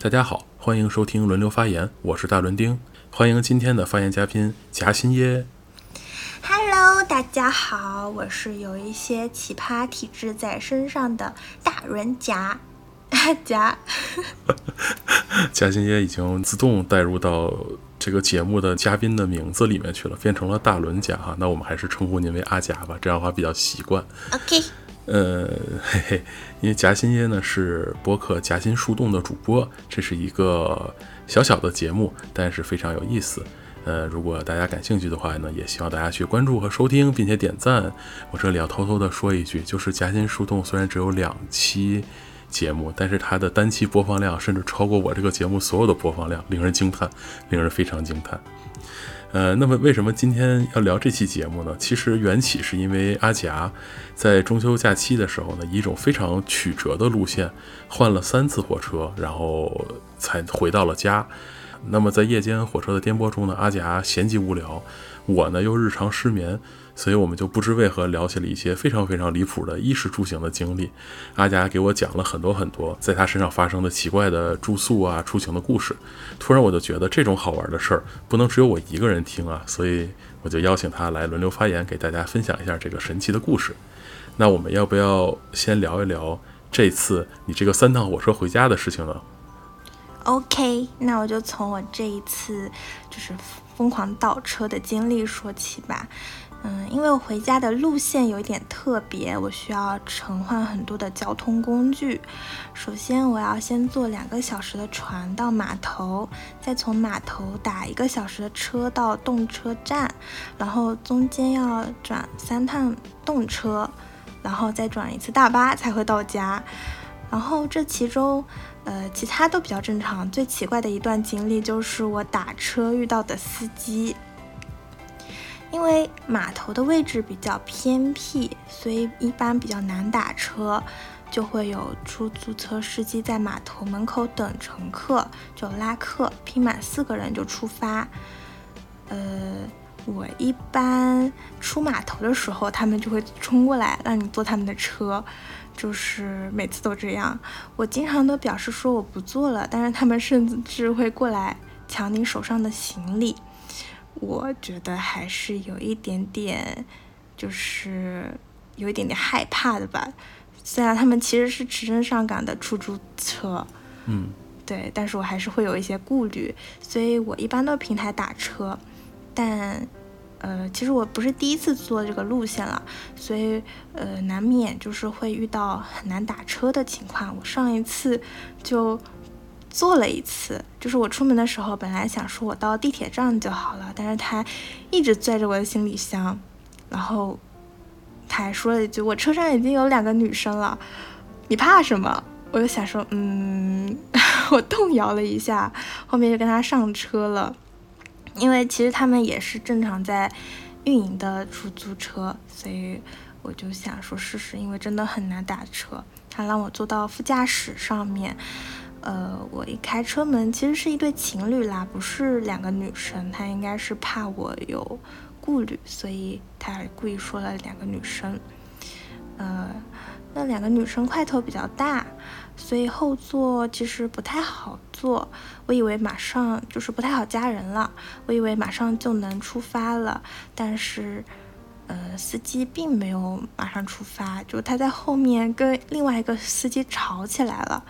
大家好，欢迎收听轮流发言，我是大伦丁，欢迎今天的发言嘉宾夹心耶。Hello，大家好，我是有一些奇葩体质在身上的大伦夹夹。夹心耶已经自动带入到这个节目的嘉宾的名字里面去了，变成了大伦夹哈。那我们还是称呼您为阿夹吧，这样的话比较习惯。OK。呃，嘿嘿，因为夹心椰呢是播客夹心树洞的主播，这是一个小小的节目，但是非常有意思。呃，如果大家感兴趣的话呢，也希望大家去关注和收听，并且点赞。我这里要偷偷的说一句，就是夹心树洞虽然只有两期节目，但是它的单期播放量甚至超过我这个节目所有的播放量，令人惊叹，令人非常惊叹。呃，那么为什么今天要聊这期节目呢？其实缘起是因为阿夹在中秋假期的时候呢，以一种非常曲折的路线换了三次火车，然后才回到了家。那么在夜间火车的颠簸中呢，阿夹闲极无聊，我呢又日常失眠。所以我们就不知为何聊起了一些非常非常离谱的衣食住行的经历。阿佳给我讲了很多很多在他身上发生的奇怪的住宿啊、出行的故事。突然我就觉得这种好玩的事儿不能只有我一个人听啊，所以我就邀请他来轮流发言，给大家分享一下这个神奇的故事。那我们要不要先聊一聊这次你这个三趟火车回家的事情呢？OK，那我就从我这一次就是疯狂倒车的经历说起吧。嗯，因为我回家的路线有一点特别，我需要乘换很多的交通工具。首先，我要先坐两个小时的船到码头，再从码头打一个小时的车到动车站，然后中间要转三趟动车，然后再转一次大巴才会到家。然后这其中，呃，其他都比较正常。最奇怪的一段经历就是我打车遇到的司机。因为码头的位置比较偏僻，所以一般比较难打车，就会有出租车司机在码头门口等乘客，就拉客，拼满四个人就出发。呃，我一般出码头的时候，他们就会冲过来让你坐他们的车，就是每次都这样。我经常都表示说我不坐了，但是他们甚至会过来抢你手上的行李。我觉得还是有一点点，就是有一点点害怕的吧。虽然他们其实是持证上岗的出租车，嗯，对，但是我还是会有一些顾虑，所以我一般都平台打车。但，呃，其实我不是第一次坐这个路线了，所以呃，难免就是会遇到很难打车的情况。我上一次就。坐了一次，就是我出门的时候，本来想说我到地铁站就好了，但是他一直拽着我的行李箱，然后他还说了一句：“我车上已经有两个女生了，你怕什么？”我就想说，嗯，我动摇了一下，后面就跟他上车了，因为其实他们也是正常在运营的出租车，所以我就想说试试，因为真的很难打车。他让我坐到副驾驶上面。呃，我一开车门，其实是一对情侣啦，不是两个女生。他应该是怕我有顾虑，所以他故意说了两个女生。呃，那两个女生块头比较大，所以后座其实不太好坐。我以为马上就是不太好加人了，我以为马上就能出发了，但是，呃，司机并没有马上出发，就他在后面跟另外一个司机吵起来了。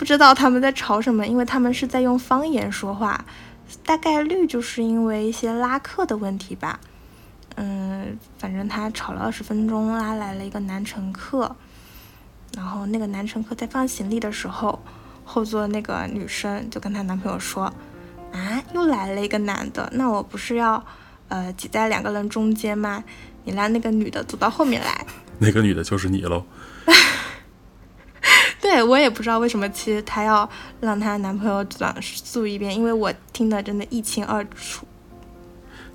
我不知道他们在吵什么，因为他们是在用方言说话，大概率就是因为一些拉客的问题吧。嗯，反正他吵了二十分钟，拉来了一个男乘客，然后那个男乘客在放行李的时候，后座那个女生就跟她男朋友说：“啊，又来了一个男的，那我不是要呃挤在两个人中间吗？你让那个女的走到后面来。”那个女的就是你喽。对我也不知道为什么，其实她要让她男朋友转述一遍，因为我听得真的一清二楚。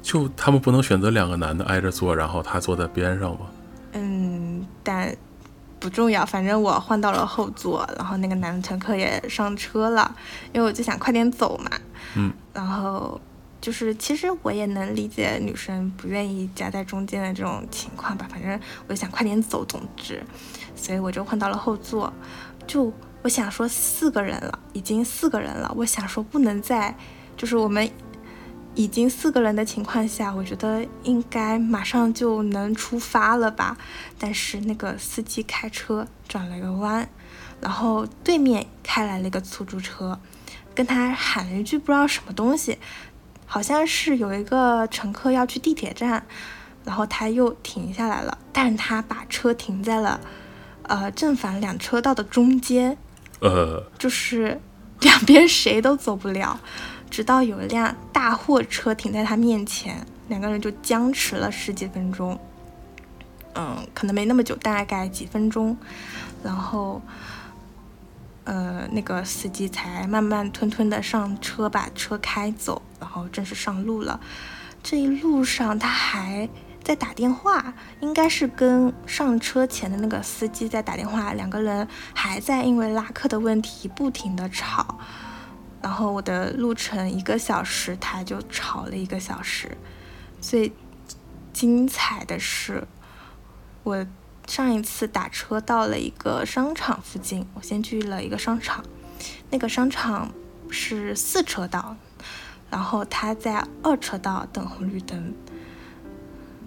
就他们不能选择两个男的挨着坐，然后他坐在边上吗？嗯，但不重要，反正我换到了后座，然后那个男乘客也上车了，因为我就想快点走嘛。嗯。然后就是，其实我也能理解女生不愿意夹在中间的这种情况吧，反正我就想快点走，总之，所以我就换到了后座。就我想说四个人了，已经四个人了，我想说不能再，就是我们已经四个人的情况下，我觉得应该马上就能出发了吧。但是那个司机开车转了个弯，然后对面开来了一个出租车，跟他喊了一句不知道什么东西，好像是有一个乘客要去地铁站，然后他又停下来了，但是他把车停在了呃正反两车道的中间。呃，就是两边谁都走不了，直到有一辆大货车停在他面前，两个人就僵持了十几分钟。嗯，可能没那么久，大概几分钟，然后，呃，那个司机才慢慢吞吞的上车，把车开走，然后正式上路了。这一路上他还。在打电话，应该是跟上车前的那个司机在打电话，两个人还在因为拉客的问题不停的吵，然后我的路程一个小时，他就吵了一个小时。最精彩的是，我上一次打车到了一个商场附近，我先去了一个商场，那个商场是四车道，然后他在二车道等红绿灯。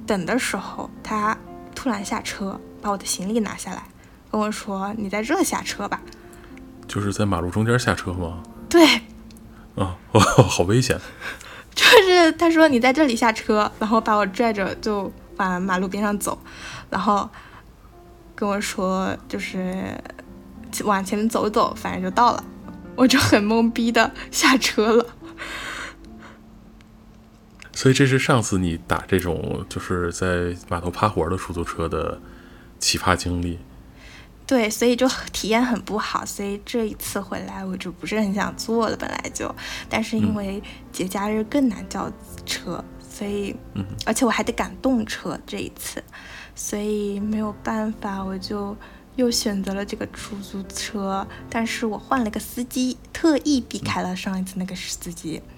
等的时候，他突然下车，把我的行李拿下来，跟我说：“你在这下车吧。”就是在马路中间下车吗？对。啊，好危险！就是他说你在这里下车，然后把我拽着就往马路边上走，然后跟我说就是往前面走走，反正就到了。我就很懵逼的下车了。所以这是上次你打这种就是在码头趴活的出租车的奇葩经历，对，所以就体验很不好。所以这一次回来我就不是很想坐了，本来就，但是因为节假日更难叫车，所以，而且我还得赶动车这一次，所以没有办法，我就又选择了这个出租车。但是我换了个司机，特意避开了上一次那个司机。嗯，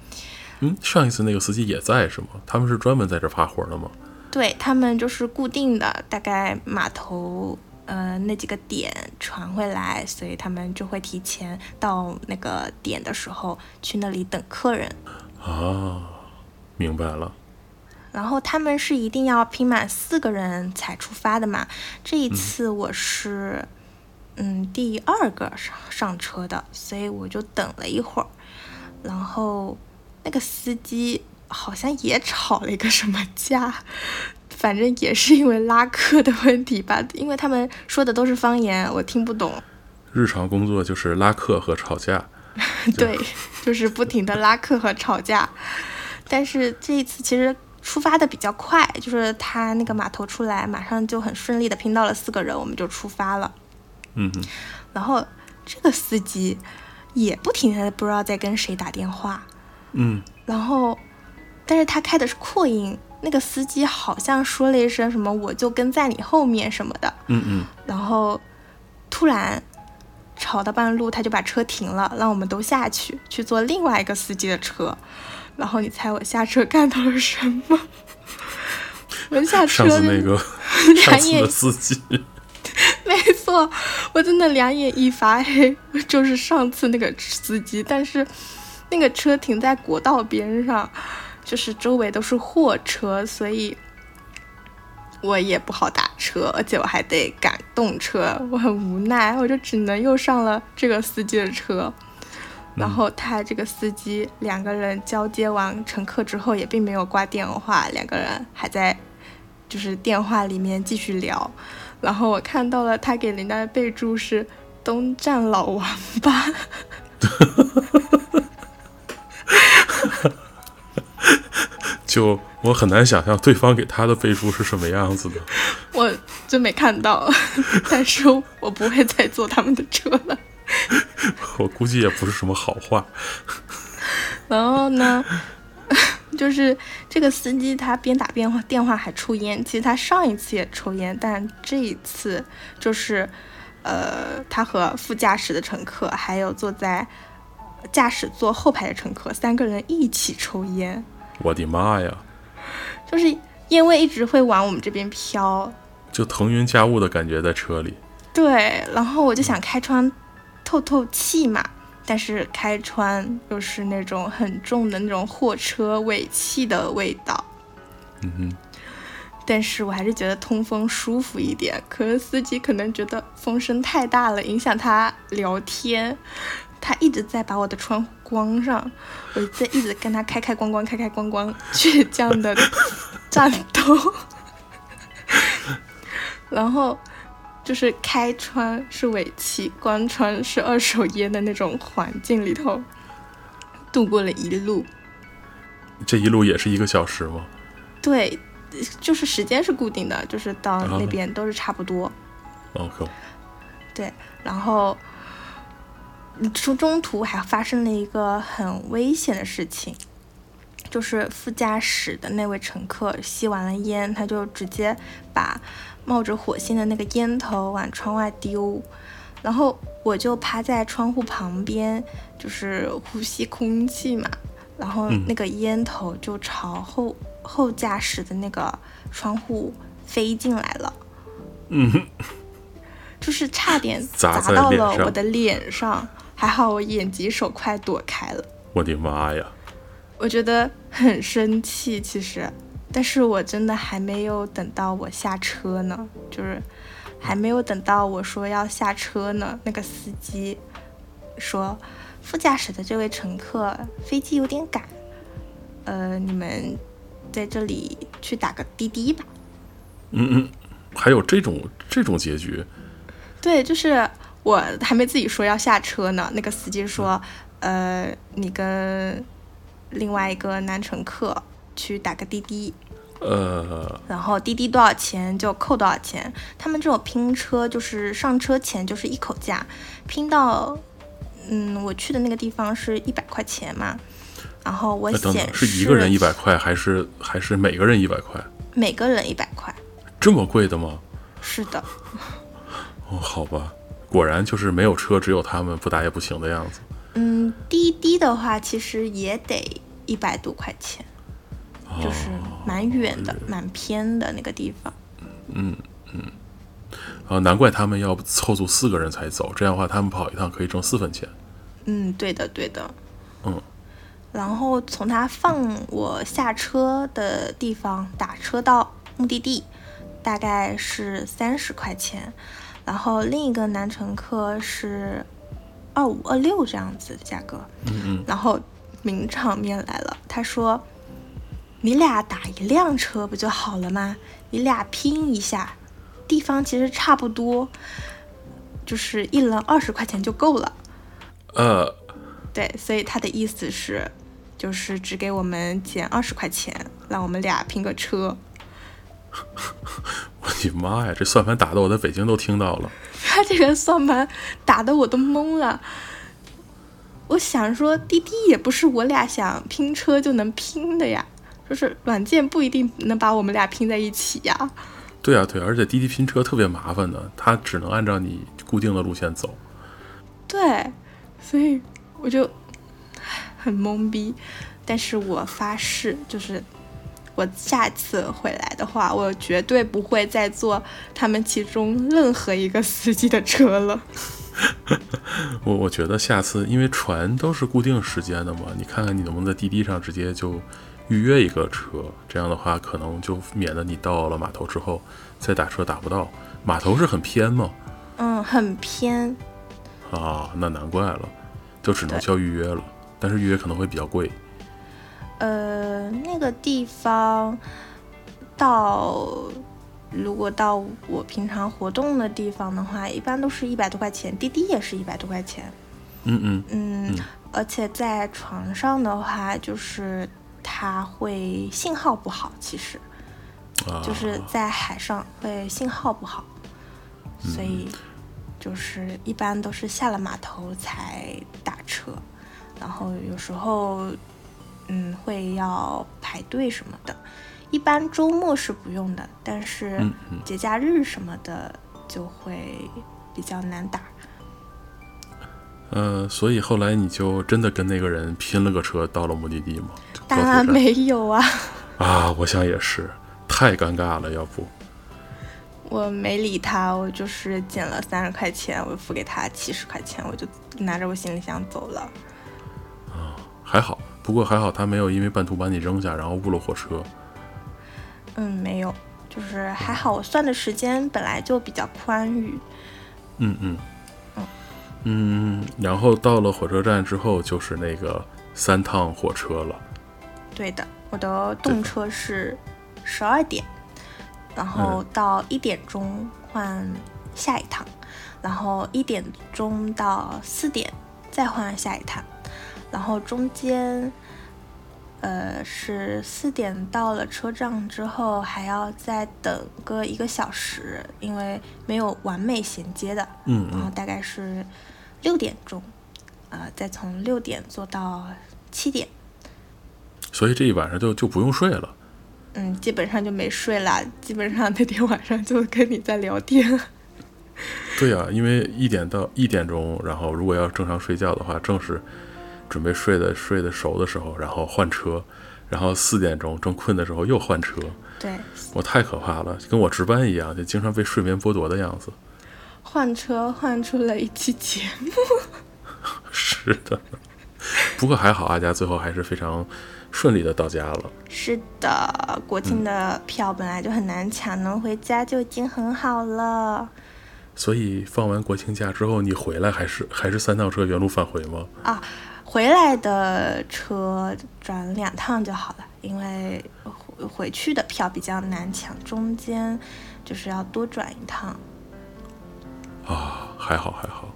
上一次那个司机也在是吗？他们是专门在这发活的吗？对他们就是固定的，大概码头呃那几个点传回来，所以他们就会提前到那个点的时候去那里等客人。啊，明白了。然后他们是一定要拼满四个人才出发的嘛？这一次我是嗯第二个上上车的，所以我就等了一会儿，然后。那个司机好像也吵了一个什么架，反正也是因为拉客的问题吧，因为他们说的都是方言，我听不懂。日常工作就是拉客和吵架。对，就是不停的拉客和吵架。但是这一次其实出发的比较快，就是他那个码头出来，马上就很顺利的拼到了四个人，我们就出发了。嗯然后这个司机也不停的不知道在跟谁打电话。嗯，然后，但是他开的是扩音，那个司机好像说了一声什么，我就跟在你后面什么的。嗯嗯。然后突然吵到半路，他就把车停了，让我们都下去去坐另外一个司机的车。然后你猜我下车干到了什么？我下车，上次那个 上次的司机。没错，我真的两眼一发黑，就是上次那个司机，但是。那个车停在国道边上，就是周围都是货车，所以我也不好打车，而且我还得赶动车，我很无奈，我就只能又上了这个司机的车。然后他这个司机两个人交接完乘客之后，也并没有挂电话，两个人还在就是电话里面继续聊。然后我看到了他给人家的备注是“东站老王八”。就我很难想象对方给他的备注是什么样子的，我真没看到，但是我不会再坐他们的车了。我估计也不是什么好话。然后呢，就是这个司机他边打电话电话还抽烟，其实他上一次也抽烟，但这一次就是，呃，他和副驾驶的乘客还有坐在驾驶座后排的乘客三个人一起抽烟。我的妈呀！就是烟味一直会往我们这边飘，就腾云驾雾的感觉在车里。对，然后我就想开窗透透气嘛。但是开窗又是那种很重的那种货车尾气的味道。嗯哼。但是我还是觉得通风舒服一点。可是司机可能觉得风声太大了，影响他聊天。他一直在把我的窗户关上，我在一直跟他开开关关开开关关，倔强的 战斗。然后就是开窗是尾气，关窗是二手烟的那种环境里头度过了一路。这一路也是一个小时吗？对，就是时间是固定的，就是到那边都是差不多。OK。对，然后。中中途还发生了一个很危险的事情，就是副驾驶的那位乘客吸完了烟，他就直接把冒着火星的那个烟头往窗外丢，然后我就趴在窗户旁边，就是呼吸空气嘛，然后那个烟头就朝后后驾驶的那个窗户飞进来了，嗯，就是差点砸到了我的脸上。还好我眼疾手快躲开了。我的妈呀！我觉得很生气，其实，但是我真的还没有等到我下车呢，就是还没有等到我说要下车呢，那个司机说副驾驶的这位乘客飞机有点赶，呃，你们在这里去打个滴滴吧。嗯嗯，还有这种这种结局？对，就是。我还没自己说要下车呢，那个司机说：“呃，你跟另外一个男乘客去打个滴滴，呃，然后滴滴多少钱就扣多少钱。他们这种拼车就是上车前就是一口价，拼到嗯我去的那个地方是一百块钱嘛，然后我显示是一个人一百块还是还是每个人一百块？每个人一百块，这么贵的吗？是的。哦，好吧。”果然就是没有车，只有他们不打也不行的样子。嗯，滴滴的话其实也得一百多块钱，就是蛮远的、蛮偏的那个地方。嗯嗯，啊，难怪他们要凑足四个人才走，这样的话他们跑一趟可以挣四分钱。嗯，对的对的。嗯，然后从他放我下车的地方打车到目的地，大概是三十块钱。然后另一个男乘客是二五二六这样子的价格，嗯嗯，然后名场面来了，他说：“你俩打一辆车不就好了吗？你俩拼一下，地方其实差不多，就是一人二十块钱就够了。”呃，对，所以他的意思是，就是只给我们减二十块钱，让我们俩拼个车。我的妈呀！这算盘打的我在北京都听到了。他这个算盘打的我都懵了。我想说，滴滴也不是我俩想拼车就能拼的呀，就是软件不一定能把我们俩拼在一起呀。对啊，对，而且滴滴拼车特别麻烦的，它只能按照你固定的路线走。对，所以我就很懵逼。但是我发誓，就是。我下次回来的话，我绝对不会再坐他们其中任何一个司机的车了。我我觉得下次，因为船都是固定时间的嘛，你看看你能不能在滴滴上直接就预约一个车，这样的话可能就免得你到了码头之后再打车打不到。码头是很偏吗？嗯，很偏。啊，那难怪了，就只能叫预约了，但是预约可能会比较贵。呃，那个地方到，如果到我平常活动的地方的话，一般都是一百多块钱，滴滴也是一百多块钱。嗯嗯嗯，而且在床上的话，就是它会信号不好，其实，就是在海上会信号不好，所以就是一般都是下了码头才打车，然后有时候。嗯，会要排队什么的，一般周末是不用的，但是节假日什么的就会比较难打。呃，所以后来你就真的跟那个人拼了个车到了目的地吗？当然没有啊！啊，我想也是，太尴尬了，要不 我没理他，我就是捡了三十块钱，我付给他七十块钱，我就拿着我行李箱走了。啊，还好，不过还好他没有因为半途把你扔下，然后误了火车。嗯，没有，就是还好，我算的时间本来就比较宽裕。嗯嗯嗯，然后到了火车站之后，就是那个三趟火车了。对的，我的动车是十二点，然后到一点钟换下一趟，然后一点钟到四点再换下一趟，然后中间，呃，是四点到了车站之后，还要再等个一个小时，因为没有完美衔接的。嗯然后嗯，大概是六点钟，呃，再从六点坐到七点。所以这一晚上就就不用睡了。嗯，基本上就没睡啦，基本上那天晚上就跟你在聊天。对呀、因为一点到一点钟，然后如果要正常睡觉的话，正是准备睡的睡得熟的时候，然后换车，然后四点钟正困的时候又换车，对，我太可怕了，跟我值班一样，就经常被睡眠剥夺的样子。换车换出了一期节目。是的，不过还好，阿佳最后还是非常顺利的到家了。是的，国庆的票本来就很难抢，能回家就已经很好了。所以放完国庆假之后，你回来还是还是三趟车原路返回吗？啊，回来的车转两趟就好了，因为回回去的票比较难抢，中间就是要多转一趟。啊，还好还好。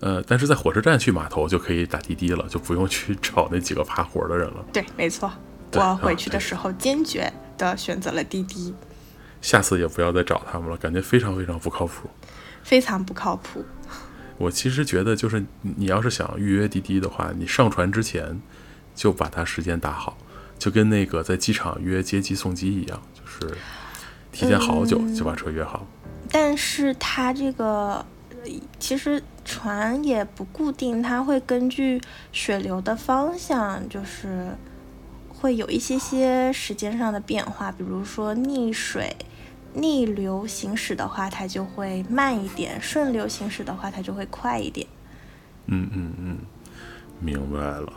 呃，但是在火车站去码头就可以打滴滴了，就不用去找那几个爬活的人了。对，没错，我回去啊的时候坚决的选择了滴滴，下次也不要再找他们了，感觉非常非常不靠谱。非常不靠谱。我其实觉得，就是你你要是想预约滴滴的话，你上船之前就把它时间打好，就跟那个在机场约接机送机一样，就是提前好久就把车约好。但是它这个呃其实船也不固定，它会根据水流的方向，就是会有一些些时间上的变化。比如说逆水、逆流行驶的话，它就会慢一点；顺流行驶的话，它就会快一点。嗯嗯嗯，明白了。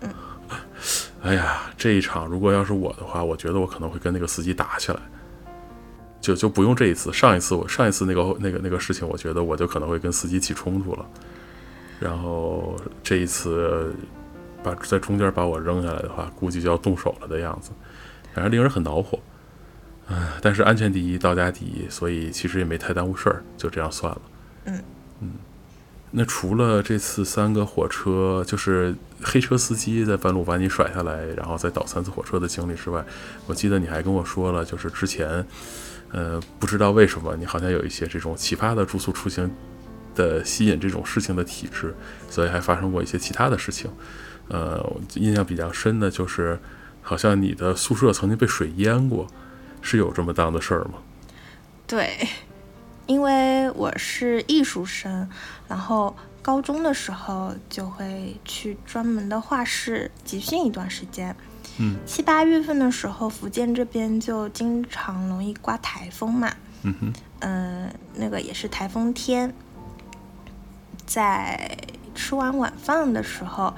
嗯哎呀，这一场如果要是我的话，我觉得我可能会跟那个司机打起来。就就不用这一次，上一次我上一次那个那个那个事情，我觉得我就可能会跟司机起冲突了。然后这一次把在中间把我扔下来的话，估计就要动手了的样子，反正令人很恼火。唉，但是安全第一，到家第一，所以其实也没太耽误事儿，就这样算了。嗯嗯，那除了这次三个火车，就是黑车司机在半路把你甩下来，然后再倒三次火车的经历之外，我记得你还跟我说了，就是之前，呃，不知道为什么你好像有一些这种奇葩的住宿出行的吸引这种事情的体质，所以还发生过一些其他的事情。呃，我印象比较深的就是，好像你的宿舍曾经被水淹过，是有这么档的事儿吗？对，因为我是艺术生，然后高中的时候就会去专门的画室集训一段时间。嗯七八月份的时候，福建这边就经常容易刮台风嘛，嗯哼，嗯、那个也是台风天，在吃完晚饭的时候，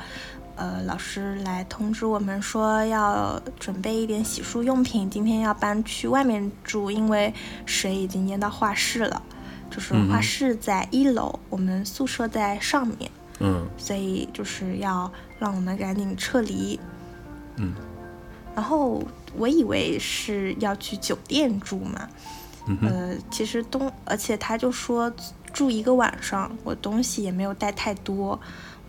呃，老师来通知我们说要准备一点洗漱用品，今天要搬去外面住，因为水已经淹到画室了。就是画室在一楼，我们宿舍在上面，嗯。所以就是要让我们赶紧撤离。嗯。然后我以为是要去酒店住嘛，嗯，呃，其实东，而且他就说住一个晚上，我东西也没有带太多，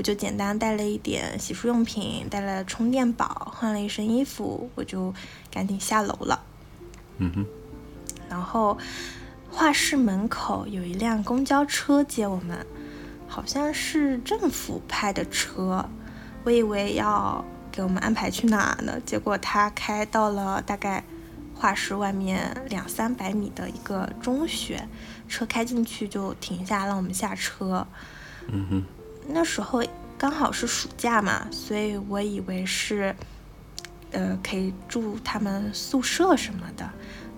我就简单带了一点洗漱用品，带了充电宝，换了一身衣服，我就赶紧下楼了。嗯哼，然后画室门口有一辆公交车接我们，好像是政府派的车，我以为要给我们安排去哪呢，结果他开到了大概画室外面两三百米的一个中学，车开进去就停下让我们下车。嗯哼，那时候刚好是暑假嘛，所以我以为是，呃，可以住他们宿舍什么的。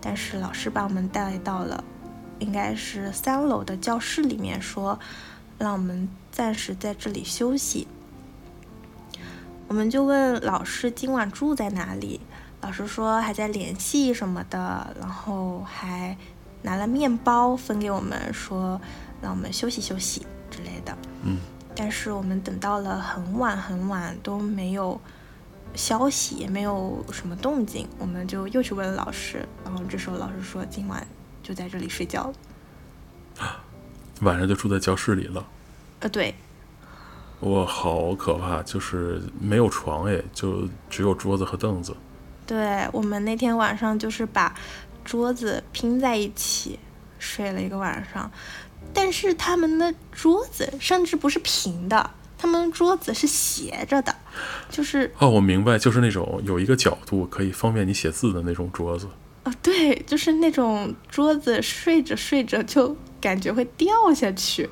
但是老师把我们带到了应该是三楼的教室里面说，让我们暂时在这里休息。我们就问老师今晚住在哪里，老师说还在联系什么的，然后还拿了面包分给我们，说让我们休息休息之类的。嗯，但是我们等到了很晚很晚都没有消息，也没有什么动静，我们就又去问了老师，然后这时候老师说今晚就在这里睡觉了。晚上就住在教室里了。呃，对，哇，好可怕！就是没有床哎，就只有桌子和凳子。对我们那天晚上就是把桌子拼在一起睡了一个晚上，但是他们的桌子甚至不是平的，他们桌子是斜着的，就是哦，我明白，就是那种有一个角度可以方便你写字的那种桌子。哦，对，就是那种桌子睡着睡着就感觉会掉下去。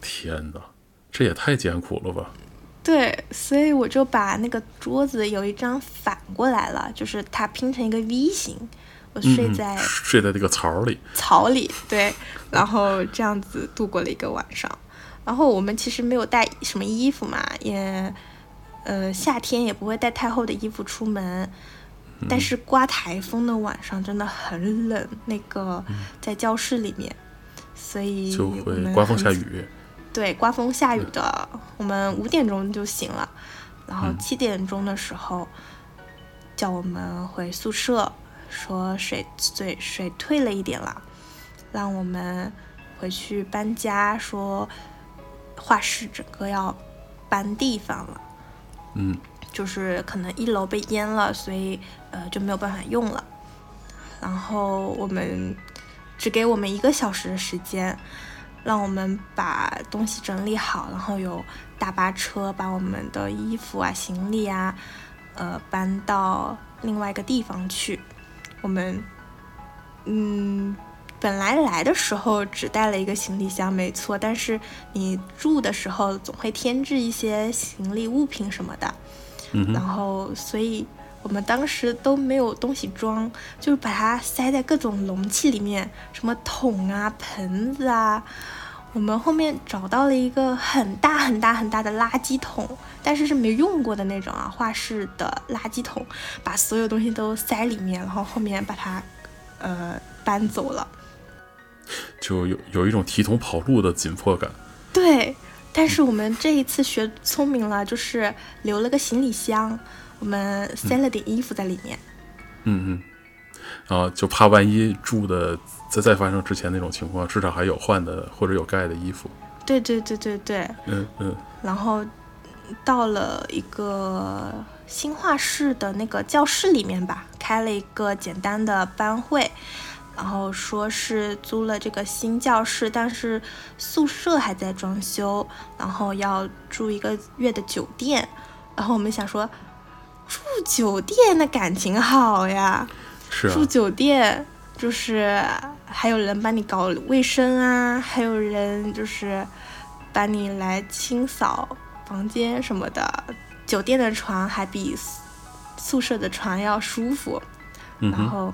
天哪，这也太艰苦了吧！对，所以我就把那个桌子有一张反过来了，就是它拼成一个 V 型，我睡嗯在睡在这个槽里。槽里，对，然后这样子度过了一个晚上。然后我们其实没有带什么衣服嘛，也呃夏天也不会带太厚的衣服出门。但是刮台风的晚上真的很冷，那个在教室里面，所以就会刮风下雨。对，刮风下雨的，我们五点钟就醒了，然后嗯七点钟的时候叫我们回宿舍，说水水水退了一点了，让我们回去搬家，说画室整个要搬地方了，嗯，就是可能一楼被淹了，所以呃就没有办法用了。然后我们只给我们一个小时的时间，让我们把东西整理好，然后有大巴车把我们的衣服啊、行李啊，呃搬到另外一个地方去。我们嗯。本来来的时候只带了一个行李箱，没错，但是你住的时候总会添置一些行李物品什么的，然嗯然，后所以我们当时都没有东西装，就是把它塞在各种容器里面，什么桶啊、盆子啊。我们后面找到了一个很大很大很大的垃圾桶，但是是没用过的那种啊，画室的垃圾桶，把所有东西都塞里面，然后后面把它呃搬走了。就有有一种提桶跑路的紧迫感。对，但是我们这一次学聪明了，就是留了个行李箱，我们塞了点衣服在里面。嗯嗯，啊，就怕万一住的在再发生之前那种情况，至少还有换的或者有盖的衣服。对对对对对，嗯嗯然后到了一个新画室的那个教室里面吧，开了一个简单的班会，然后说是租了这个新教室，但是宿舍还在装修，然后要住一个月的酒店，然后我们想说，住酒店那感情好呀，是啊住，酒店就是还有人帮你搞卫生啊，还有人就是帮你来清扫房间什么的。酒店的床还比宿宿舍的床要舒服。嗯，然后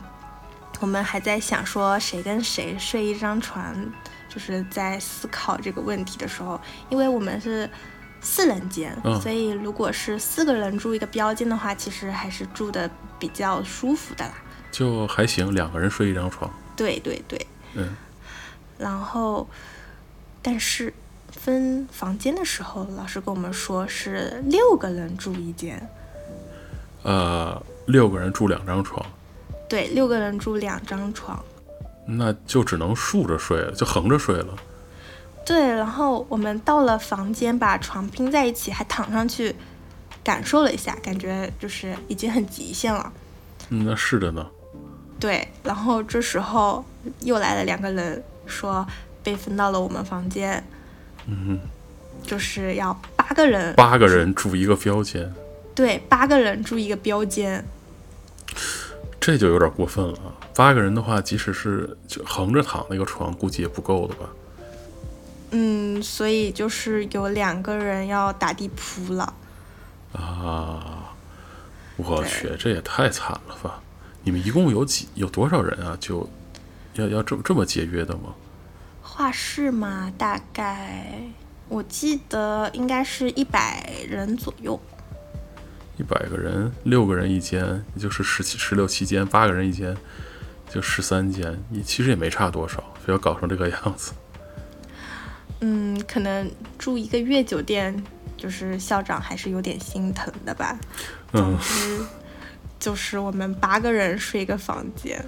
我们还在想说谁跟谁睡一张床，就是在思考这个问题的时候，因为我们是四人间，嗯所以如果是四个人住一个标间的话，其实还是住的比较舒服的啦。就还行，两个人睡一张床。对对对，嗯，然后但是分房间的时候，老师跟我们说是六个人住一间，呃，六个人住两张床，对，六个人住两张床。那就只能竖着睡了，就横着睡了。对，然后我们到了房间，把床拼在一起，还躺上去感受了一下，感觉就是已经很极限了。嗯，那是的呢。对，然后这时候又来了两个人，说被分到了我们房间，嗯就是要八个人，，八个人住一个标间，对，八个人住一个标间。这就有点过分了啊。八个人的话，即使是就横着躺那个床，估计也不够的吧？嗯，所以就是有两个人要打地铺了。啊，我去，这也太惨了吧！你们一共有几有多少人啊？就要要这么这么节约的吗？画室嘛，大概我记得应该是一百人左右。一百个人，六个人一间，也就是十七、十六七间，八个人一间，就十三间，你其实也没差多少，非要搞成这个样子。嗯，可能住一个月酒店，就是校长还是有点心疼的吧。总之，就是我们八个人睡一个房间。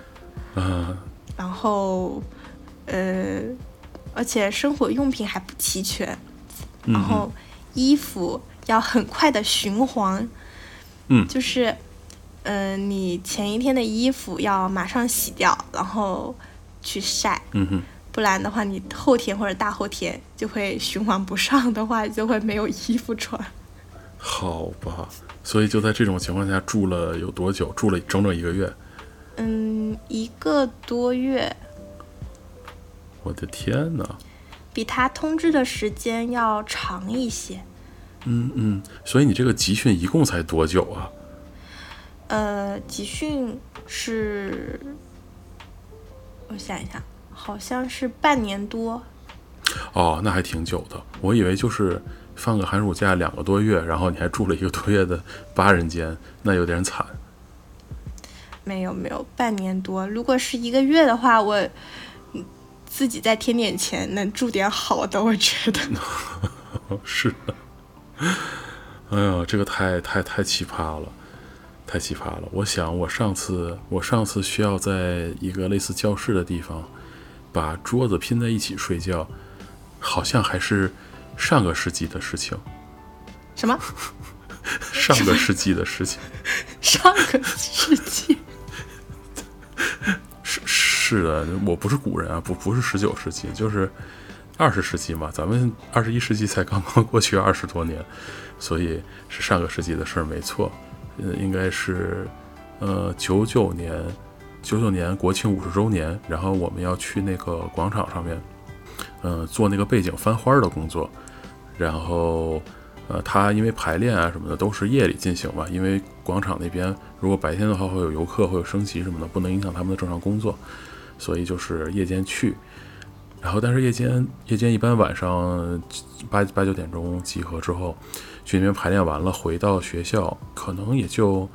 嗯。然后，呃，而且生活用品还不齐全，然后衣服要很快的循环。嗯，就是，嗯，你前一天的衣服要马上洗掉，然后去晒，嗯哼，不然的话，你后天或者大后天就会循环不上的话，就会没有衣服穿。好吧，所以就在这种情况下住了有多久？住了整整一个月。嗯，一个多月。我的天哪！比他通知的时间要长一些。嗯嗯，所以你这个集训一共才多久啊？呃，集训是，我想一下，好像是半年多。哦，那还挺久的。我以为就是放个寒暑假两个多月，然后你还住了一个多月的八人间，那有点惨。没有没有，半年多。如果是一个月的话，我自己再添点钱，能住点好的，我觉得。是的。哎呀，这个太太太奇葩了，太奇葩了！我想，我上次我上次需要在一个类似教室的地方，把桌子拼在一起睡觉，好像还是上个世纪的事情。什么？上个世纪的事情？上个世纪？是是的，我不是古人啊，不不是十九世纪，就是。二十世纪嘛，咱们二十一世纪才刚刚过去二十多年，所以是上个世纪的事儿，没错。呃，应该是，呃，九九年，九九年国庆五十周年，然后我们要去那个广场上面，呃，做那个背景翻花的工作。然后，呃，他因为排练啊什么的都是夜里进行嘛，因为广场那边如果白天的话会有游客，会有升旗什么的，不能影响他们的正常工作，所以就是夜间去。然后，但是夜间夜间一般晚上八八九点钟集合之后，去那边排练完了，回到学校可能也就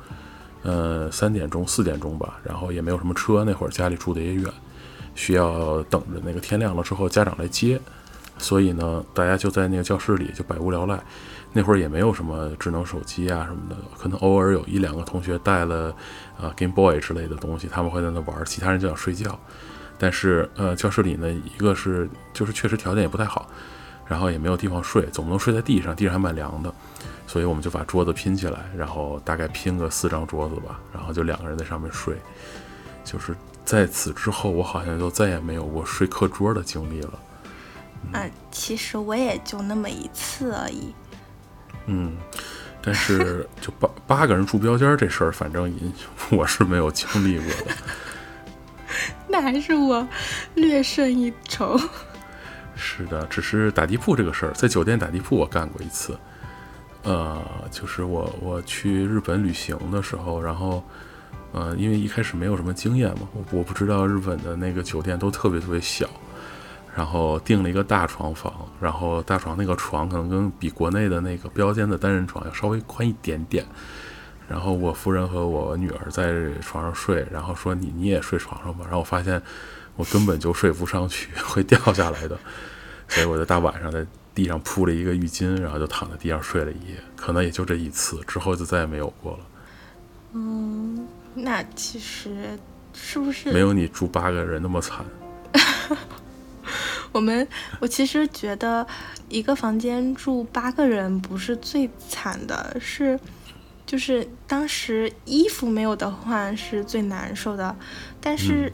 呃三点钟四点钟吧。然后也没有什么车，那会儿家里住的也远，需要等着那个天亮了之后家长来接。所以呢，大家就在那个教室里就百无聊赖。那会儿也没有什么智能手机啊什么的，可能偶尔有一两个同学带了啊 Game Boy 之类的东西，他们会在那玩，其他人就想睡觉。但是，呃，教室里呢，一个是就是确实条件也不太好，然后也没有地方睡，总不能睡在地上，地上还蛮凉的，所以我们就把桌子拼起来，然后大概拼个四张桌子吧，然后就两个人在上面睡。就是在此之后，我好像就再也没有过睡课桌的经历了。嗯，其实我也就那么一次而已。嗯，但是 就八八个人住标间这事儿，反正我是没有经历过的。那还是我略胜一筹。是的，只是打地铺这个事儿，在酒店打地铺我干过一次。呃，就是我我去日本旅行的时候，然后呃，因为一开始没有什么经验嘛，我我不知道日本的那个酒店都特别特别小，然后订了一个大床房，然后大床那个床可能跟比国内的那个标间的单人床要稍微宽一点点。然后我夫人和我女儿在床上睡，然后说你你也睡床上吧。然后我发现我根本就睡不上去，会掉下来的。所以我在大晚上在地上铺了一个浴巾，然后就躺在地上睡了一夜。可能也就这一次，之后就再也没有过了。嗯，那其实是不是没有你住八个人那么惨？我们我其实觉得一个房间住八个人不是最惨的，是。就是当时衣服没有的换是最难受的，但是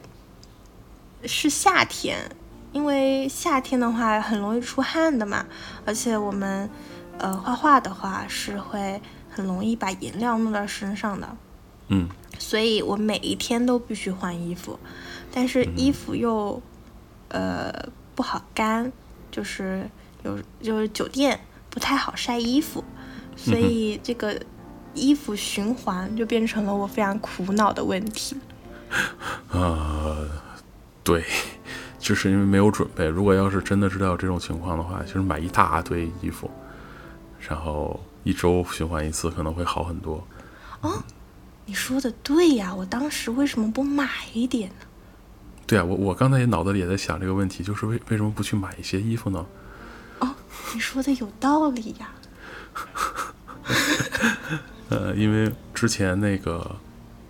是夏天，因为夏天的话很容易出汗的嘛，而且我们呃画画的话是会很容易把颜料弄到身上的，嗯，所以我每一天都必须换衣服，但是衣服又呃不好干，就是有就是酒店不太好晒衣服，所以这个。衣服循环就变成了我非常苦恼的问题。啊，对，就是因为没有准备。如果要是真的知道这种情况的话，就是买一大堆衣服，然后一周循环一次，可能会好很多。哦，你说的对呀，我当时为什么不买一点呢？对啊，我我刚才也脑子里也在想这个问题，就是为为什么不去买一些衣服呢？哦，你说的有道理呀。呃，因为之前那个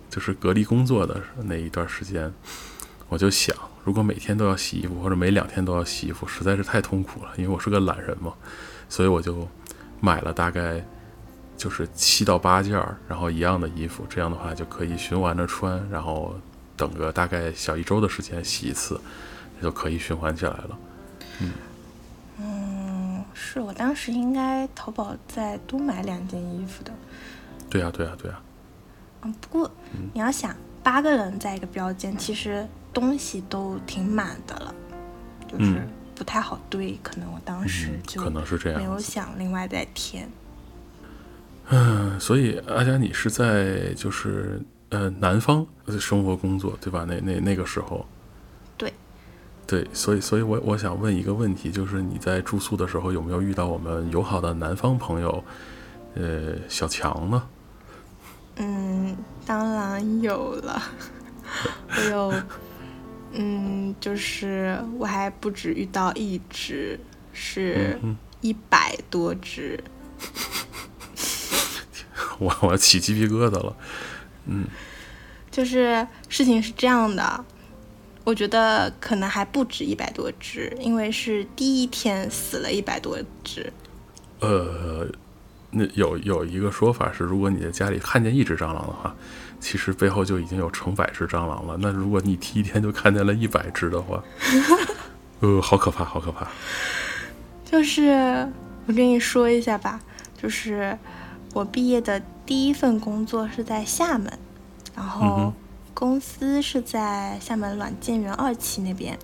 就是隔离工作的那一段时间，我就想，如果每天都要洗衣服，或者每两天都要洗衣服，实在是太痛苦了。因为我是个懒人嘛，所以我就买了大概就是七到八件儿，然后一样的衣服，这样的话就可以循环着穿，然后等个大概小一周的时间洗一次，就可以循环起来了。嗯。嗯，是我当时应该淘宝再多买两件衣服的。对呀，对呀，对呀。嗯，不过你要想八个人在一个标间，其实东西都挺满的了，就是不太好堆。可能我当时就可能是这样，没有想另外再添。嗯，所以阿佳，你是在就是呃南方生活工作对吧？那那那个时候。对。对，所以所以，我我想问一个问题，就是你在住宿的时候有没有遇到我们友好的南方朋友，呃，小强呢？嗯，当然有了，我有，嗯，就是我还不止遇到一只，是一百多只，我我起鸡皮疙瘩了，嗯，就是事情是这样的，我觉得可能还不止一百多只，因为是第一天死了一百多只，呃。那有有一个说法是，如果你在家里看见一只蟑螂的话，其实背后就已经有成百只蟑螂了。那如果你第一天就看见了一百只的话，呃，好可怕，好可怕。就是我跟你说一下吧，就是我毕业的第一份工作是在厦门，然后公司是在厦门软件园二期那边，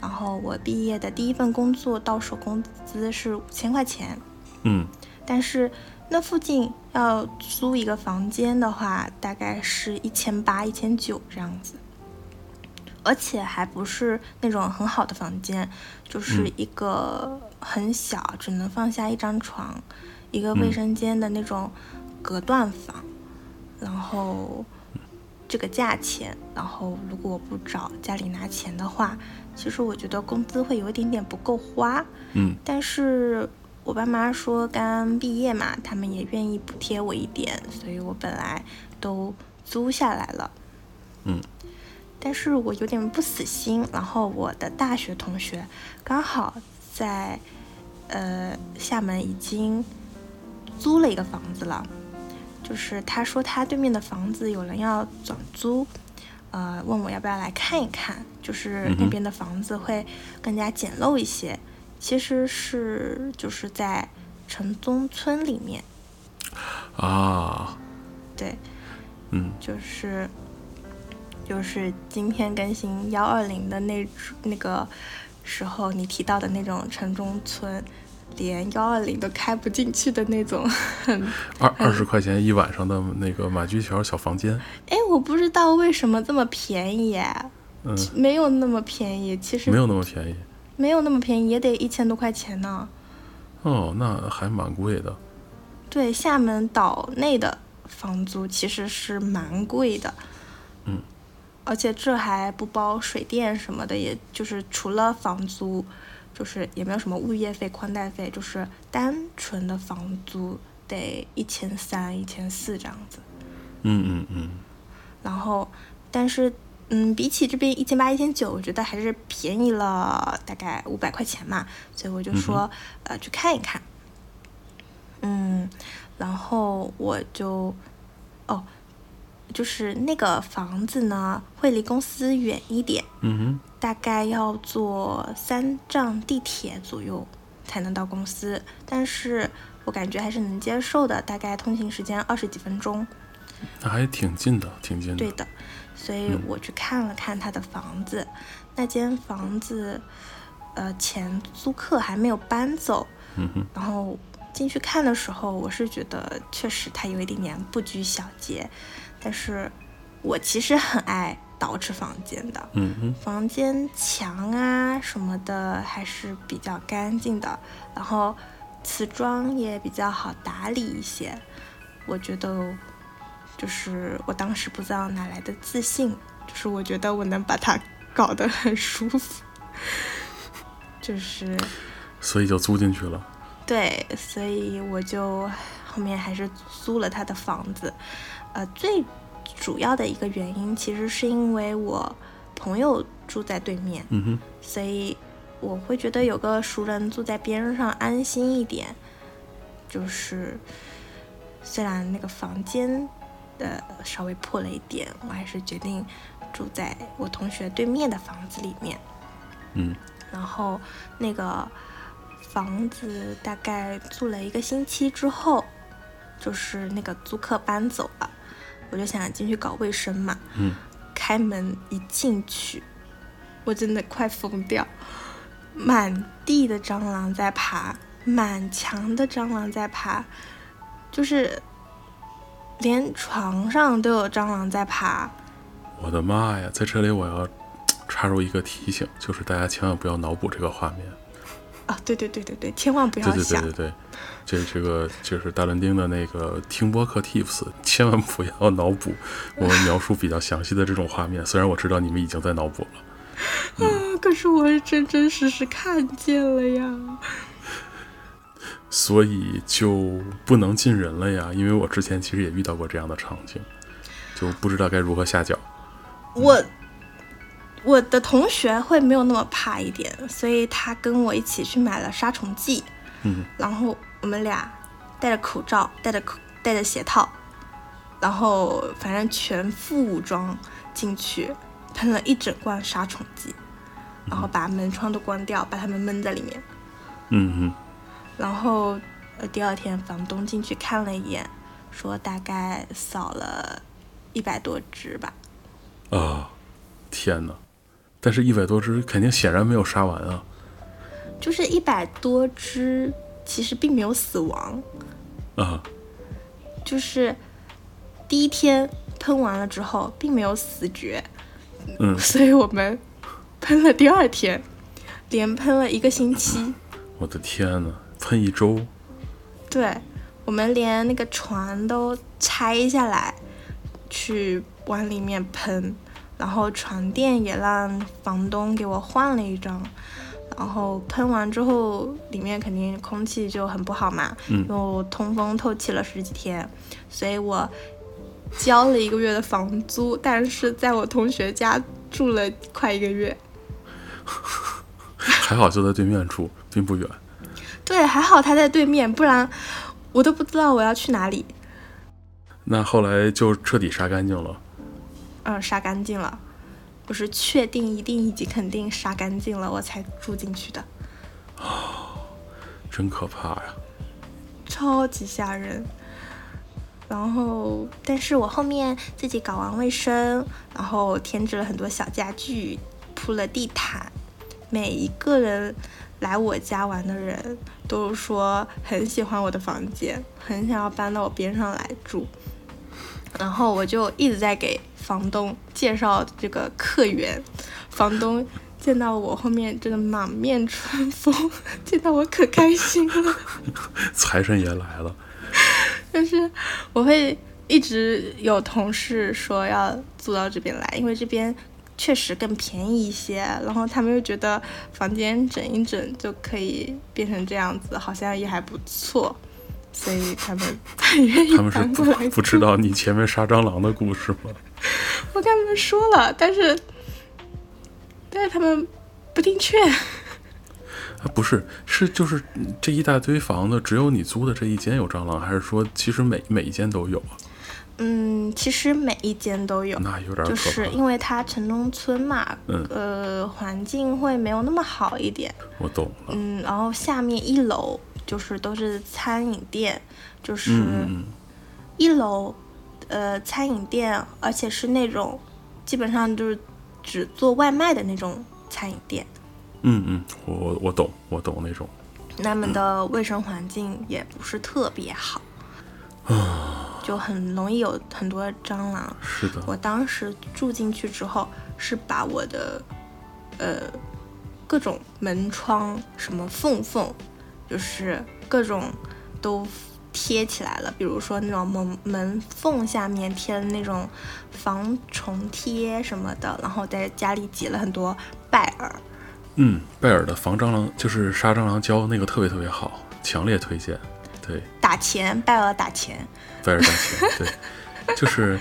然后我毕业的第一份工作到手工资是五千块钱。嗯。但是那附近要租一个房间的话，大概是一千八、一千九这样子，而且还不是那种很好的房间，就是一个很小，只能放下一张床、一个卫生间的那种隔断房。然后这个价钱，然后如果我不找家里拿钱的话，其实我觉得工资会有一点点不够花。嗯，但是。我爸妈说刚毕业嘛，他们也愿意补贴我一点，所以我本来都租下来了。嗯，但是我有点不死心。然后我的大学同学刚好在呃厦门已经租了一个房子了，就是他说他对面的房子有人要转租，呃，问我要不要来看一看，就是那边的房子会更加简陋一些。其实是就是在城中村里面啊，对，嗯，就是就是今天更新幺二零的那那个时候，你提到的那种城中村，连幺二零都开不进去的那种，二二十块钱一晚上的那个马驹桥小房间。哎，我不知道为什么这么便宜，嗯，没有那么便宜，其实没有那么便宜。没有那么便宜，也得一千多块钱呢。哦，那还蛮贵的。对，厦门岛内的房租其实是蛮贵的。嗯。而且这还不包水电什么的，也就是除了房租，就是也没有什么物业费、宽带费，就是单纯的房租得一千三、一千四这样子。嗯嗯嗯。然后，但是。嗯，比起这边一千八、一千九，我觉得还是便宜了大概五百块钱嘛，所以我就说，呃，去看一看。嗯，然后我就，哦，就是那个房子呢，会离公司远一点，嗯哼，大概要坐三站地铁左右才能到公司，但是我感觉还是能接受的，大概通勤时间二十几分钟。那还挺近的，挺近的。对的。所以我去看了看他的房子，那间房子，呃，前租客还没有搬走。嗯哼。然后进去看的时候，我是觉得确实他有一点点不拘小节，但是我其实很爱捯饬房间的。嗯嗯房间墙啊什么的还是比较干净的，然后瓷砖也比较好打理一些。我觉得，就是我当时不知道哪来的自信，就是我觉得我能把它搞得很舒服，就是所以就租进去了。对，所以我就后面还是租了他的房子。呃，最主要的一个原因其实是因为我朋友住在对面，嗯哼，所以我会觉得有个熟人住在边上安心一点。就是虽然那个房间的稍微破了一点，我还是决定住在我同学对面的房子里面。嗯然后那个房子大概住了一个星期之后，就是那个租客搬走了，我就想进去搞卫生嘛。嗯，开门一进去，我真的快疯掉，满地的蟑螂在爬，满墙的蟑螂在爬，就是连床上都有蟑螂在爬。我的妈呀！在这里我要插入一个提醒，就是大家千万不要脑补这个画面。啊，对对对对对，千万不要对对对要想。对对，这这个就是大伦丁的那个听播客 tips，千万不要脑补我们描述比较详细的这种画面。虽然我知道你们已经在脑补了，啊！可是我是真真实实看见了呀。所以就不能进人了呀。因为我之前其实也遇到过这样的场景，就不知道该如何下脚。我我的同学会没有那么怕一点，所以他跟我一起去买了杀虫剂，嗯，然后我们俩戴着口罩，戴着口戴着鞋套，然后反正全副武装进去，喷了一整罐杀虫剂，然后把门窗都关掉，把他们闷在里面。嗯嗯，然后呃，第二天房东进去看了一眼，说大概扫了一百多只吧。啊，天哪！但是，一百多只肯定显然没有杀完啊。就是一百多只，其实并没有死亡，啊，就是第一天喷完了之后，并没有死绝，嗯，所以我们喷了第二天，连喷了一个星期。我的天呐，喷一周，对，我们连那个船都拆下来，去往里面喷，然后床垫也让房东给我换了一张。然后喷完之后，里面肯定空气就很不好嘛，嗯又通风透气了十几天，所以我交了一个月的房租，但是在我同学家住了快一个月。还好就在对面住，并不远。对，还好他在对面，不然我都不知道我要去哪里。那后来就彻底杀干净了。嗯，杀干净了，我是确定一定以及肯定杀干净了，我才住进去的，啊真可怕呀！超级吓人。然后，但是我后面自己搞完卫生，然后添置了很多小家具，铺了地毯，每一个人来我家玩的人都说很喜欢我的房间，很想要搬到我边上来住。然后我就一直在给房东介绍这个客源，房东见到我后面真的满面春风，见到我可开心了。财神爷来了。但是我会一直有同事说要租到这边来，因为这边确实更便宜一些，然后他们又觉得房间整一整就可以变成这样子，好像也还不错，所以他们很愿意他们是不不知道你前面杀蟑螂的故事吗？我跟他们说了，但是但是他们不听劝。啊，不是，是就是这一大堆房子，只有你租的这一间有蟑螂，还是说其实每每一间都有啊？嗯，其实每一间都有，那有点。就是因为它城中村嘛，嗯呃，环境会没有那么好一点。我懂了。嗯，然后下面一楼就是都是餐饮店，就是一楼，呃，餐饮店，而且是那种基本上就是只做外卖的那种餐饮店，嗯嗯，我我我懂，我懂那种。他们的卫生环境也不是特别好。啊就很容易有很多蟑螂。是的，我当时住进去之后，是把我的呃各种门窗什么缝缝，就是各种都贴起来了。比如说那种门门缝下面贴的那种防虫贴什么的，然后在家里挤了很多拜耳。嗯，拜耳的防蟑螂就是杀蟑螂胶，那个特别特别好，强烈推荐。对，打钱，拜耳打钱，拜耳打钱。对，就是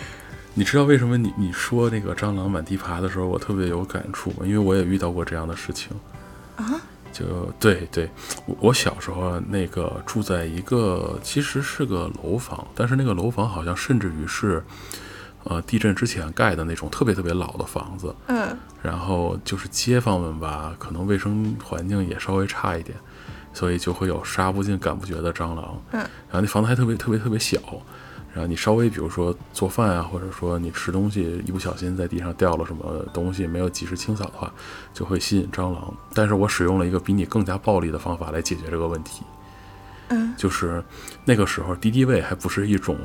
你知道为什么你你说那个蟑螂满地爬的时候，我特别有感触吗？因为我也遇到过这样的事情。啊？就对对，我我小时候那个住在一个其实是个楼房，但是那个楼房好像甚至于是，呃，地震之前盖的那种特别特别老的房子。嗯。然后就是街坊们吧，可能卫生环境也稍微差一点。所以就会有杀不尽、赶不绝的蟑螂。嗯，然后那房子还特别特别特别小，然后你稍微比如说做饭啊，或者说你吃东西一不小心在地上掉了什么东西，没有及时清扫的话，就会吸引蟑螂。但是我使用了一个比你更加暴力的方法来解决这个问题。嗯，就是那个时候敌敌畏还不是一种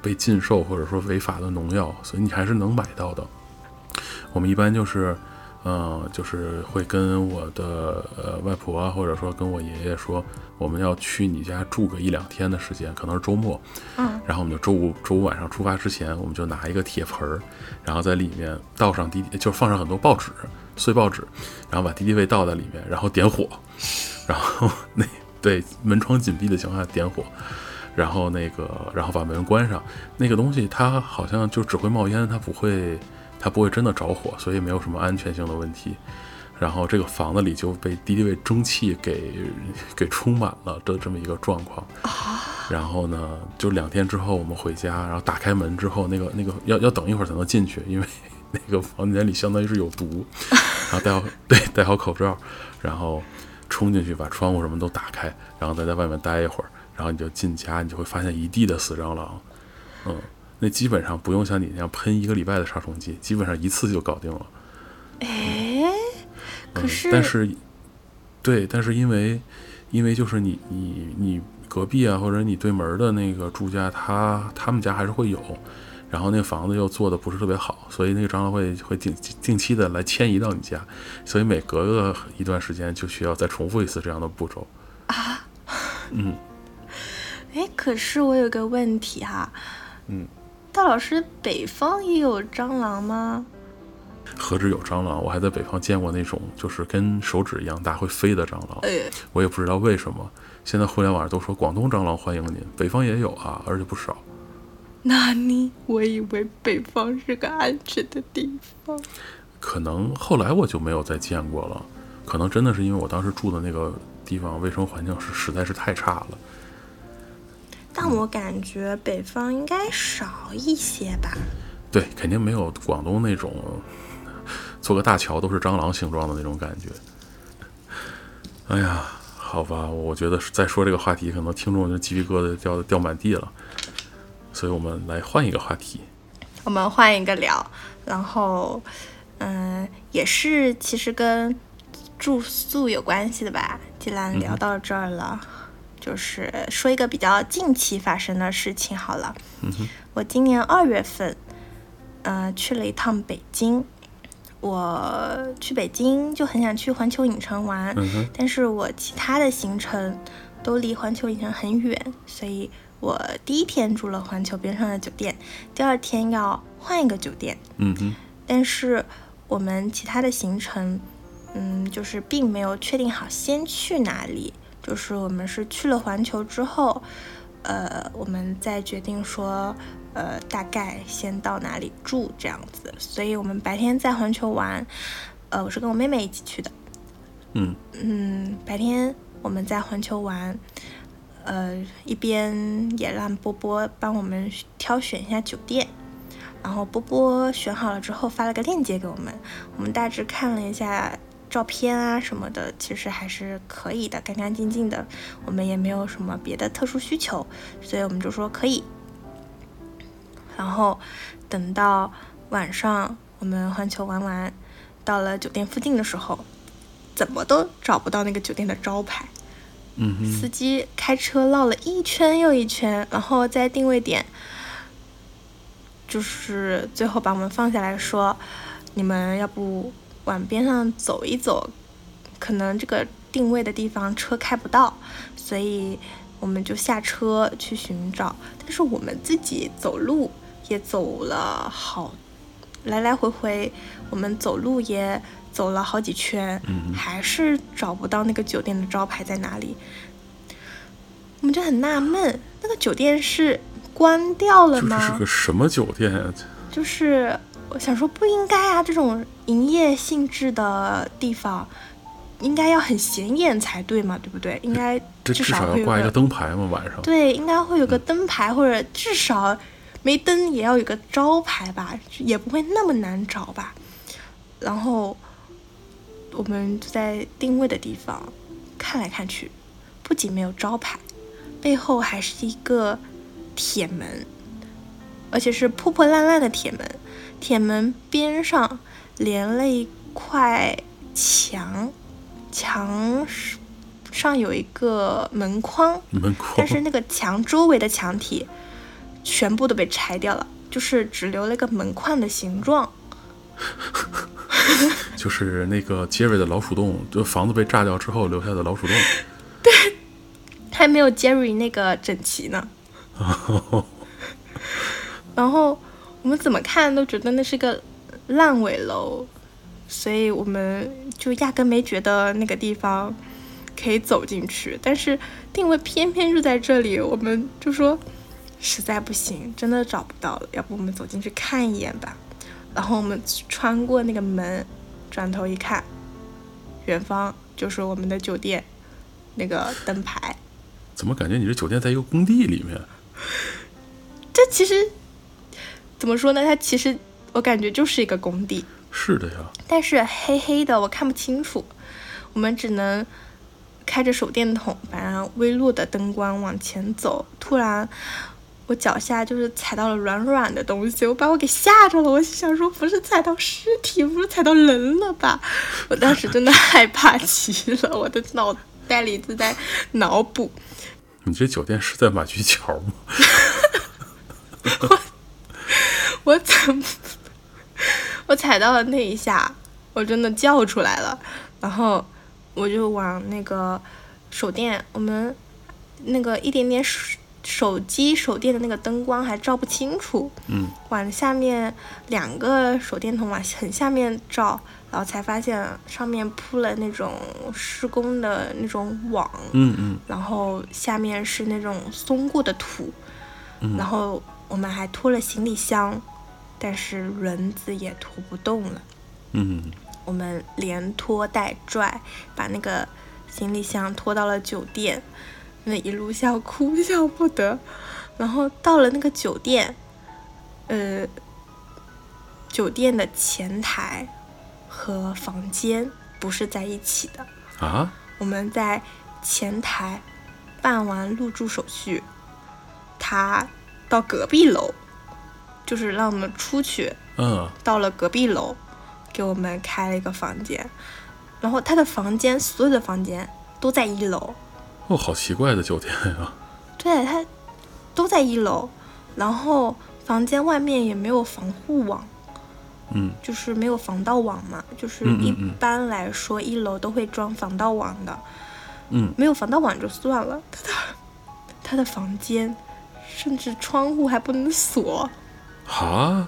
被禁售或者说违法的农药，所以你还是能买到的。我们一般就是。嗯，就是会跟我的呃外婆啊，或者说跟我爷爷说，我们要去你家住个一两天的时间，可能是周末。嗯，然后我们就周五周五晚上出发之前，我们就拿一个铁盆儿，然后在里面倒上滴，就放上很多报纸、碎报纸，然后把敌敌畏倒在里面，然后点火，然后那对门窗紧闭的情况下点火，然后那个然后把门关上，那个东西它好像就只会冒烟，它不会。它不会真的着火，所以没有什么安全性的问题。然后这个房子里就被敌敌畏蒸汽给给充满了的这么一个状况。然后呢，就两天之后我们回家，然后打开门之后，那个那个要要等一会儿才能进去，因为那个房间里相当于是有毒。然后戴好对戴好口罩，然后冲进去把窗户什么都打开，然后再在外面待一会儿，然后你就进家，你就会发现一地的死蟑螂。嗯。那基本上不用像你那样喷一个礼拜的杀虫剂，基本上一次就搞定了。哎，可是，但是，对，但是因为，因为就是你你你隔壁啊，或者你对门的那个住家，他他们家还是会有，然后那个房子又做的不是特别好，所以那个蟑螂会会定定期的来迁移到你家，所以每隔个一段时间就需要再重复一次这样的步骤。啊，嗯，哎，可是我有个问题哈，嗯。大老师，北方也有蟑螂吗？何止有蟑螂，我还在北方见过那种就是跟手指一样大会飞的蟑螂。哎，我也不知道为什么，现在互联网上都说广东蟑螂欢迎您，北方也有啊，而且不少。那你，我以为北方是个安全的地方。可能后来我就没有再见过了，可能真的是因为我当时住的那个地方卫生环境是实在是太差了。但我感觉北方应该少一些吧。对，肯定没有广东那种做个大桥都是蟑螂形状的那种感觉。哎呀，好吧，我觉得再说这个话题，可能听众就鸡皮疙瘩掉掉满地了。所以我们来换一个话题。我们换一个聊，然后，嗯，也是其实跟住宿有关系的吧。既然聊到这儿了。就是说一个比较近期发生的事情好了。我今年二月份，呃，去了一趟北京。我去北京就很想去环球影城玩，但是我其他的行程都离环球影城很远，所以我第一天住了环球边上的酒店，第二天要换一个酒店。嗯哼。但是我们其他的行程，嗯，就是并没有确定好先去哪里。就是我们是去了环球之后，呃，我们再决定说，呃，大概先到哪里住这样子。所以我们白天在环球玩，呃，我是跟我妹妹一起去的。嗯嗯，白天我们在环球玩，呃，一边也让波波帮我们挑选一下酒店，然后波波选好了之后发了个链接给我们，我们大致看了一下。照片啊什么的，其实还是可以的，干干净净的。我们也没有什么别的特殊需求，所以我们就说可以。然后等到晚上，我们环球玩完，到了酒店附近的时候，怎么都找不到那个酒店的招牌。嗯司机开车绕了一圈又一圈，然后在定位点就是最后把我们放下来说，你们要不往边上走一走，可能这个定位的地方车开不到，所以我们就下车去寻找。但是我们自己走路也走了好来来回回，我们走路也走了好几圈，嗯还是找不到那个酒店的招牌在哪里。我们就很纳闷，那个酒店是关掉了吗？这是个什么酒店啊？就是我想说不应该啊，这种营业性质的地方应该要很显眼才对嘛，对不对？应该这至少要挂一个灯牌嘛，晚上。对，应该会有个灯牌，或者至少没灯也要有个招牌吧，也不会那么难找吧。然后我们就在定位的地方看来看去，不仅没有招牌，背后还是一个铁门，而且是破破烂烂的铁门。铁门边上连了一块墙，墙上有一个门框，门框但是那个墙周围的墙体全部都被拆掉了，就是只留了一个门框的形状。就是那个杰瑞的老鼠洞，就房子被炸掉之后留下的老鼠洞。对还没有 Jerry 那个整齐呢。然后我们怎么看都觉得那是个烂尾楼，所以我们就压根没觉得那个地方可以走进去。但是定位偏偏就在这里，我们就说实在不行，真的找不到了，要不我们走进去看一眼吧。然后我们穿过那个门，转头一看，远方就是我们的酒店那个灯牌。怎么感觉你这酒店在一个工地里面？这其实怎么说呢？它其实我感觉就是一个工地，是的呀，但是黑黑的，我看不清楚。我们只能开着手电筒，反正微弱的灯光往前走。突然，我脚下就是踩到了软软的东西，我把我给吓着了。我想说，不是踩到尸体，不是踩到人了吧？我当时真的害怕极了，我的脑袋里就在脑补。你这酒店是在马驹桥吗？我怎么，我踩到了那一下，我真的叫出来了，然后我就往那个手电，我们那个一点点手手机手电的那个灯光还照不清楚，嗯，往下面两个手电筒往很下面照，然后才发现上面铺了那种施工的那种网，嗯嗯。然后下面是那种松过的土，嗯。然后我们还拖了行李箱，但是轮子也拖不动了。嗯，我们连拖带拽把那个行李箱拖到了酒店，那一路笑哭笑不得。然后到了那个酒店，呃，酒店的前台和房间不是在一起的。啊，我们在前台办完入住手续，他到隔壁楼，就是让我们出去，嗯，到了隔壁楼，给我们开了一个房间，然后他的房间所有的房间都在一楼，哦，好奇怪的酒店呀、对他都在一楼，然后房间外面也没有防护网，嗯。就是没有防盗网嘛，就是一般来说一楼都会装防盗网的，嗯，没有防盗网就算了，他的他的房间甚至窗户还不能锁，哈，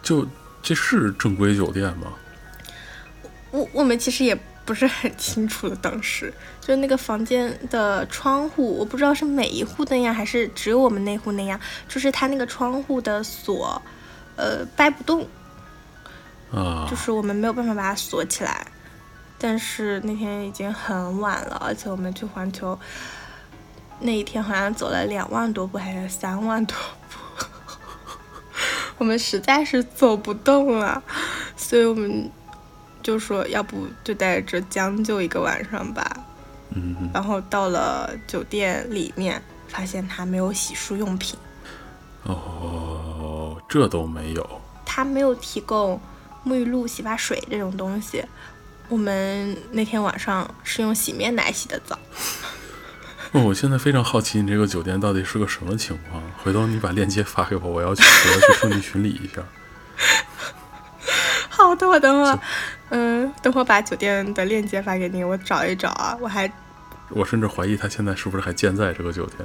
就这是正规酒店吗？我我们其实也不是很清楚了，当时就那个房间的窗户，我不知道是每一户那样，还是只有我们那户那样，就是它那个窗户的锁，呃，掰不动，啊就，是我们没有办法把它锁起来。但是那天已经很晚了，而且我们去环球那一天好像走了两万多步还是三万多步，我们实在是走不动了，所以我们就说要不就在这将就一个晚上吧。嗯，然后到了酒店里面，发现他没有洗漱用品，哦，这都没有，他没有提供沐浴露、洗发水这种东西。我们那天晚上是用洗面奶洗的澡，哦，我现在非常好奇你这个酒店到底是个什么情况。回头你把链接发给我，我要去我要去圣地巡礼一下。好的，我等会儿，嗯，等会儿把酒店的链接发给你，我找一找啊。我还，我甚至怀疑他现在是不是还健在这个酒店。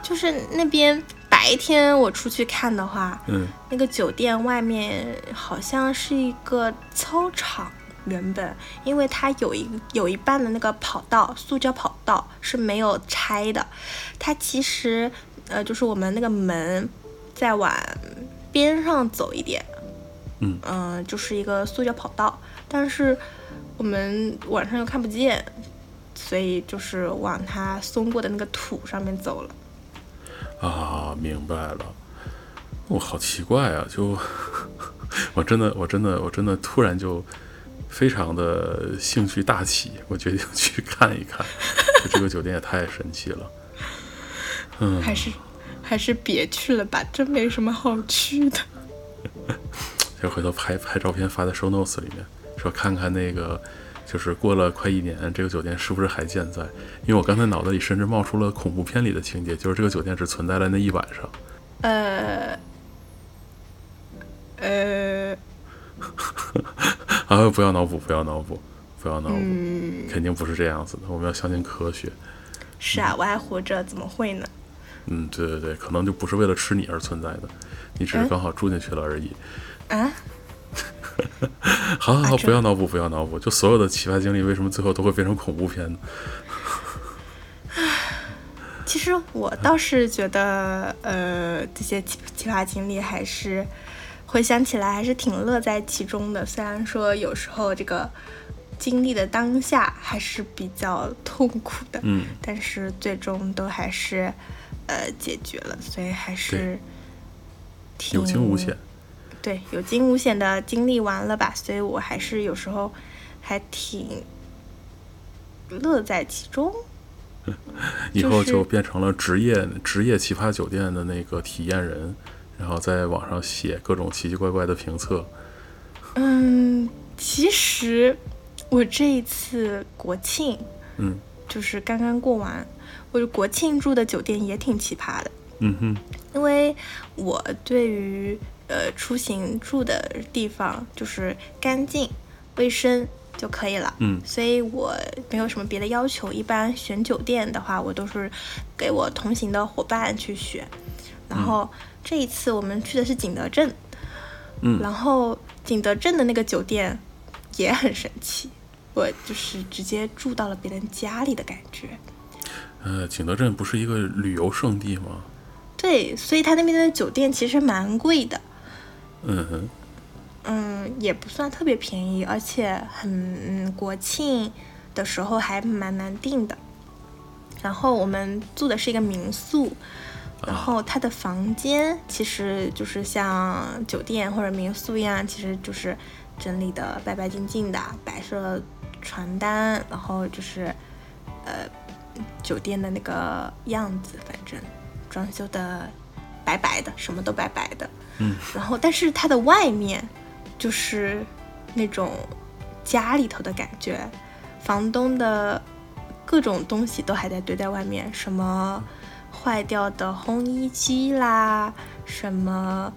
就是那边白天我出去看的话，嗯，那个酒店外面好像是一个操场，原本因为它有一有一半的那个跑道，塑胶跑道是没有拆的。它其实呃，就是我们那个门再往边上走一点，嗯嗯、就是一个塑胶跑道，但是我们晚上又看不见，所以就是往它松过的那个土上面走了。啊，明白了。我、好奇怪啊！就 我真的，我真的，我真的突然就非常的兴趣大起，我决定去看一看。就这个酒店也太神奇了。嗯，还是还是别去了吧，真没什么好去的。就回头拍拍照片发在 show notes 里面，说看看那个，就是过了快一年，这个酒店是不是还健在？因为我刚才脑子里甚至冒出了恐怖片里的情节，就是这个酒店只存在了那一晚上。呃呃，啊，不要脑补，不要脑补，不要脑补，嗯，肯定不是这样子的。我们要相信科学。是啊，我还活着，怎么会呢？嗯，对对对，可能就不是为了吃你而存在的，你只是嗯刚好住进去了而已。啊，好好好，这不要脑补，不要脑补。就所有的奇葩经历，为什么最后都会变成恐怖片呢？其实我倒是觉得，呃，这些奇奇葩经历还是回想起来还是挺乐在其中的。虽然说有时候这个经历的当下还是比较痛苦的，嗯，但是最终都还是呃解决了，所以还是挺有惊无险。对，有惊无险的经历完了吧，所以我还是有时候还挺乐在其中。以后就是就变成了职业职业奇葩酒店的那个体验人，然后在网上写各种奇奇怪怪的评测。嗯，其实我这一次国庆嗯就是刚刚过完，我国庆住的酒店也挺奇葩的，嗯哼，因为我对于呃出行住的地方就是干净、卫生就可以了。嗯所以我没有什么别的要求。一般选酒店的话，我都是给我同行的伙伴去选。然后这一次我们去的是景德镇，嗯然后景德镇的那个酒店也很神奇，我就是直接住到了别人家里的感觉。呃，景德镇不是一个旅游胜地吗？对，所以他那边的酒店其实蛮贵的，嗯哼，嗯，也不算特别便宜，而且很嗯，国庆的时候还蛮难订的。然后我们住的是一个民宿，然后它的房间其实就是像酒店或者民宿一样，其实就是整理的白白净净的，摆设了床单，然后就是呃酒店的那个样子，反正装修的白白的，什么都白白的。嗯，然后但是它的外面就是那种家里头的感觉，房东的各种东西都还在堆在外面，什么坏掉的烘衣机啦，什么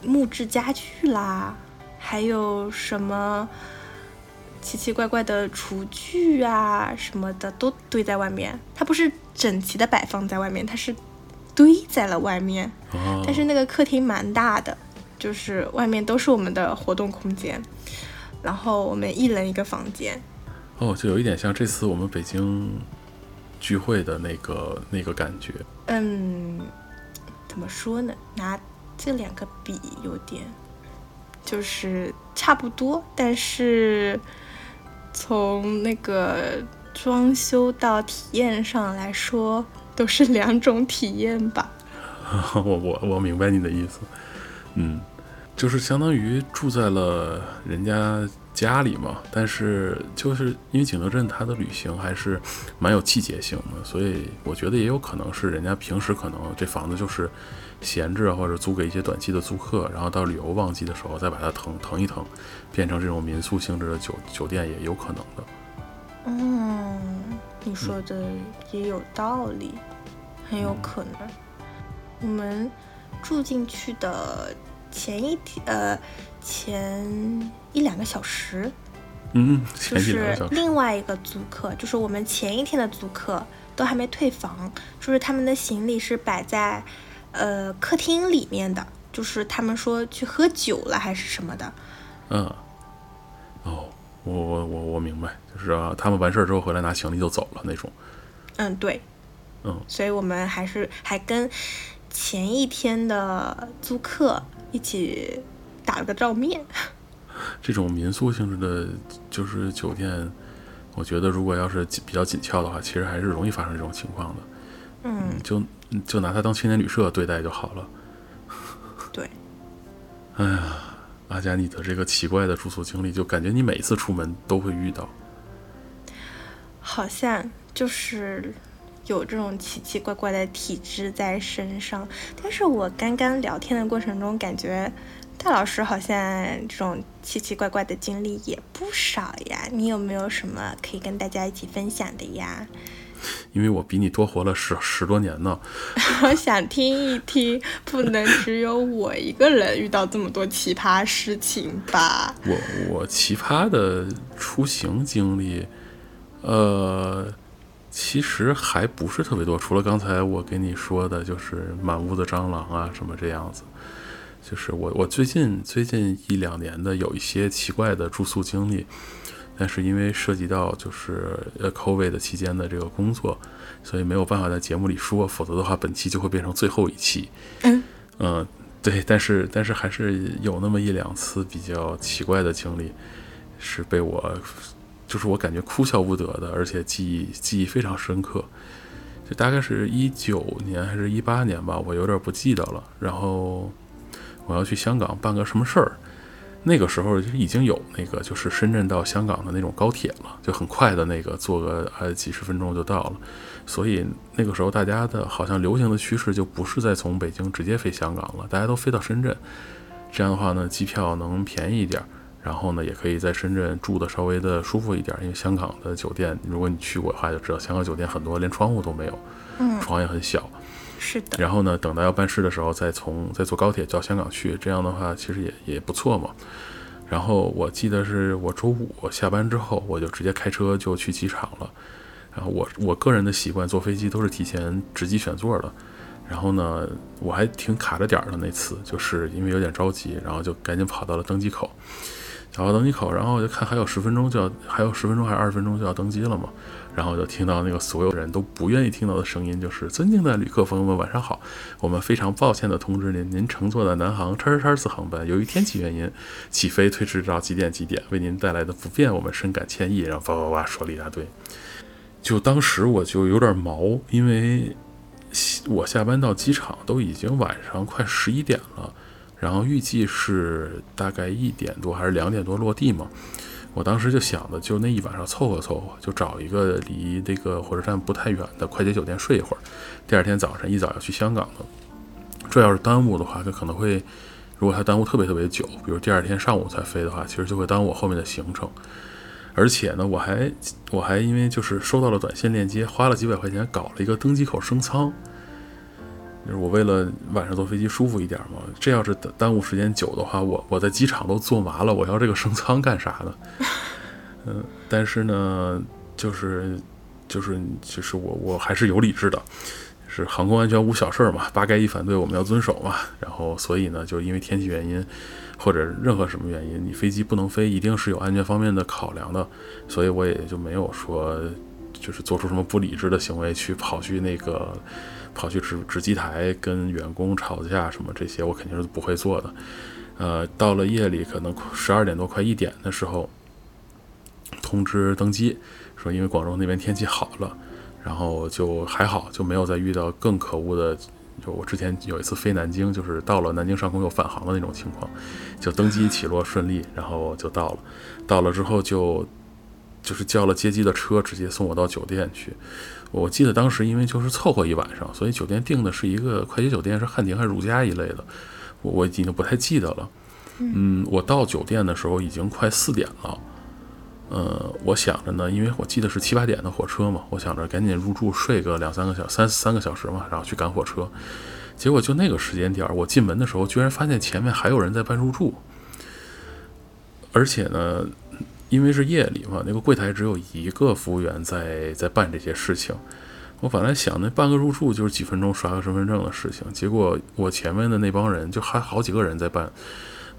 木质家具啦，还有什么奇奇怪怪的厨具啊什么的都堆在外面。它不是整齐的摆放在外面，它是堆在了外面。哦，但是那个客厅蛮大的，就是外面都是我们的活动空间，然后我们一人一个房间。哦，就有一点像这次我们北京聚会的那个那个感觉。嗯，怎么说呢？拿这两个比有点，就是差不多，但是从那个装修到体验上来说，都是两种体验吧。我我我明白你的意思，嗯，就是相当于住在了人家家里嘛，但是就是因为景德镇它的旅行还是蛮有季节性的，所以我觉得也有可能是人家平时可能这房子就是闲置啊，或者租给一些短期的租客，然后到旅游旺季的时候再把它腾腾一腾，变成这种民宿性质的酒酒店也有可能的。嗯，你说的也有道理，很有可能。我们住进去的前一天，呃，前一两个小时，嗯，就是另外一个租客，就是我们前一天的租客都还没退房，就是他们的行李是摆在呃客厅里面的，就是他们说去喝酒了还是什么的。嗯，哦，我我我我明白，就是啊，他们完事儿之后回来拿行李就走了那种。嗯，对。嗯，所以我们还是还跟。前一天的租客一起打了个照面。这种民宿性质的，就是酒店，我觉得如果要是比较紧俏的话，其实还是容易发生这种情况的。嗯，就就拿它当青年旅社对待就好了。对。哎呀，阿佳，你的这个奇怪的住宿经历，就感觉你每次出门都会遇到。好像就是。有这种奇奇怪怪的体质在身上，但是我刚刚聊天的过程中，感觉戴老师好像这种奇奇怪怪的经历也不少呀。你有没有什么可以跟大家一起分享的呀？因为我比你多活了十十多年呢。我想听一听，不能只有我一个人遇到这么多奇葩事情吧？我我奇葩的出行经历，呃。其实还不是特别多，除了刚才我给你说的，就是满屋的蟑螂啊什么这样子。就是我我最近最近一两年的有一些奇怪的住宿经历，但是因为涉及到就是呃 COVID 的期间的这个工作，所以没有办法在节目里说，否则的话本期就会变成最后一期。嗯嗯，对，但是但是还是有那么一两次比较奇怪的经历，是被我。就是我感觉哭笑不得的，而且记忆记忆非常深刻。就大概是一九年还是一八年吧，我有点不记得了。然后我要去香港办个什么事儿，那个时候就已经有那个就是深圳到香港的那种高铁了，就很快的那个坐个呃几十分钟就到了。所以那个时候大家的好像流行的趋势就不是再从北京直接飞香港了，大家都飞到深圳。这样的话呢，机票能便宜一点。然后呢，也可以在深圳住的稍微的舒服一点，因为香港的酒店，如果你去过的话，就知道香港酒店很多连窗户都没有，嗯，床也很小，是的。然后呢，等到要办事的时候，再从再坐高铁到香港去，这样的话其实也也不错嘛。然后我记得是我周五下班之后，我就直接开车就去机场了。然后我我个人的习惯，坐飞机都是提前值机选座的。然后呢，我还挺卡着点儿的那次，就是因为有点着急，然后就赶紧跑到了登机口。找到登机口，然后就看还有十分钟就要，还有十分钟还是二十分钟就要登机了嘛。然后就听到那个所有人都不愿意听到的声音，就是尊敬的旅客朋友们，晚上好。我们非常抱歉的通知您，您乘坐的南航叉叉叉次航班由于天气原因，起飞推迟到几点几点，为您带来的不便，我们深感歉意。然后叭叭叭说了一大堆。就当时我就有点毛，因为我下班到机场都已经晚上快十一点了。然后预计是大概一点多还是两点多落地嘛？我当时就想的，就那一晚上凑合凑合，就找一个离这个火车站不太远的快捷酒店睡一会儿。第二天早上一早要去香港的，这要是耽误的话，就可能会，如果它耽误特别特别久，比如第二天上午才飞的话，其实就会耽误我后面的行程。而且呢，我还我还因为就是收到了短信链接，花了几百块钱搞了一个登机口升舱。就是我为了晚上坐飞机舒服一点嘛，这要是耽误时间久的话，我我在机场都坐麻了，我要这个升舱干啥呢？嗯，但是呢，就是就是其实我我还是有理智的，是航空安全无小事嘛，八该一反对我们要遵守嘛。然后所以呢，就因为天气原因或者任何什么原因，你飞机不能飞，一定是有安全方面的考量的，所以我也就没有说就是做出什么不理智的行为去跑去那个。跑去值值机台跟员工吵架什么这些，我肯定是不会做的。呃，到了夜里可能十二点多快一点的时候，通知登机，说因为广州那边天气好了，然后就还好，就没有再遇到更可恶的。就我之前有一次飞南京，就是到了南京上空又返航的那种情况，就登机起落顺利，然后就到了。到了之后就就是叫了接机的车，直接送我到酒店去。我记得当时因为就是凑合一晚上，所以酒店订的是一个快捷酒店，是汉庭还是如家一类的，我我已经不太记得了。嗯，我到酒店的时候已经快四点了，呃，我想着呢，因为我记得是七八点的火车嘛，我想着赶紧入住睡个两三个小三三个小时嘛，然后去赶火车。结果就那个时间点儿，我进门的时候，居然发现前面还有人在办入住，而且呢，因为是夜里嘛，那个柜台只有一个服务员在在办这些事情。我本来想那办个入住就是几分钟刷个身份证的事情，结果我前面的那帮人就还好几个人在办，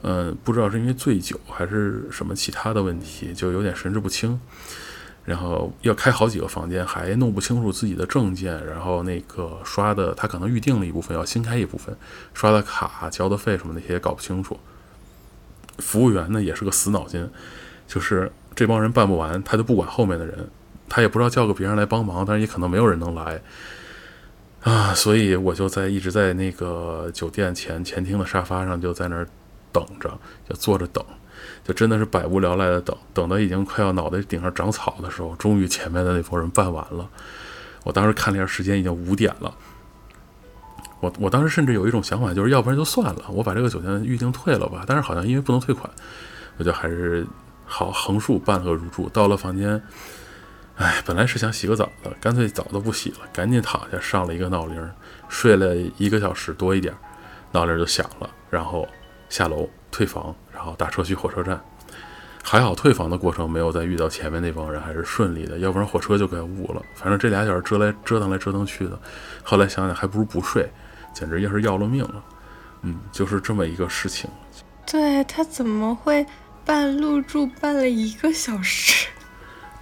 嗯，不知道是因为醉酒还是什么其他的问题，就有点神志不清。然后要开好几个房间，还弄不清楚自己的证件，然后那个刷的他可能预定了一部分，要新开一部分，刷的卡、交的费什么那些也搞不清楚。服务员呢也是个死脑筋，就是这帮人办不完，他就不管后面的人，他也不知道叫个别人来帮忙，但是也可能没有人能来啊，所以我就在一直在那个酒店前前厅的沙发上就在那儿等着，就坐着等。就真的是百无聊赖的等，等到已经快要脑袋顶上长草的时候，终于前面的那波人办完了。我当时看了一下时间，已经五点了。我我当时甚至有一种想法，就是要不然就算了，我把这个酒店预订退了吧。但是好像因为不能退款，我就还是好横竖半个入住。到了房间，哎，本来是想洗个澡的，干脆澡都不洗了，赶紧躺下上了一个闹铃，睡了一个小时多一点，闹铃就响了，然后下楼退房。然后打车去火车站，还好退房的过程没有再遇到前面那帮人，还是顺利的，要不然火车就该误了。反正这俩小时折来折腾来折腾去的，后来想想还不如不睡，简直要是要了命了。嗯，就是这么一个事情。对他怎么会办入住办了一个小时？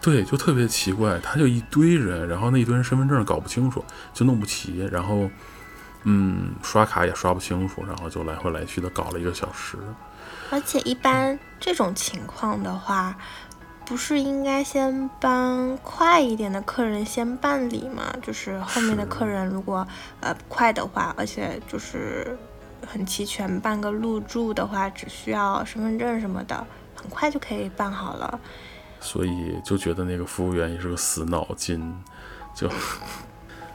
对，就特别奇怪，他就一堆人，然后那一堆人身份证搞不清楚，就弄不齐，然后嗯，刷卡也刷不清楚，然后就来回来去的搞了一个小时。而且一般这种情况的话，不是应该先帮快一点的客人先办理吗？就是后面的客人如果呃快的话，而且就是很齐全，办个入住的话，只需要身份证什么的，很快就可以办好了。所以就觉得那个服务员也是个死脑筋，就，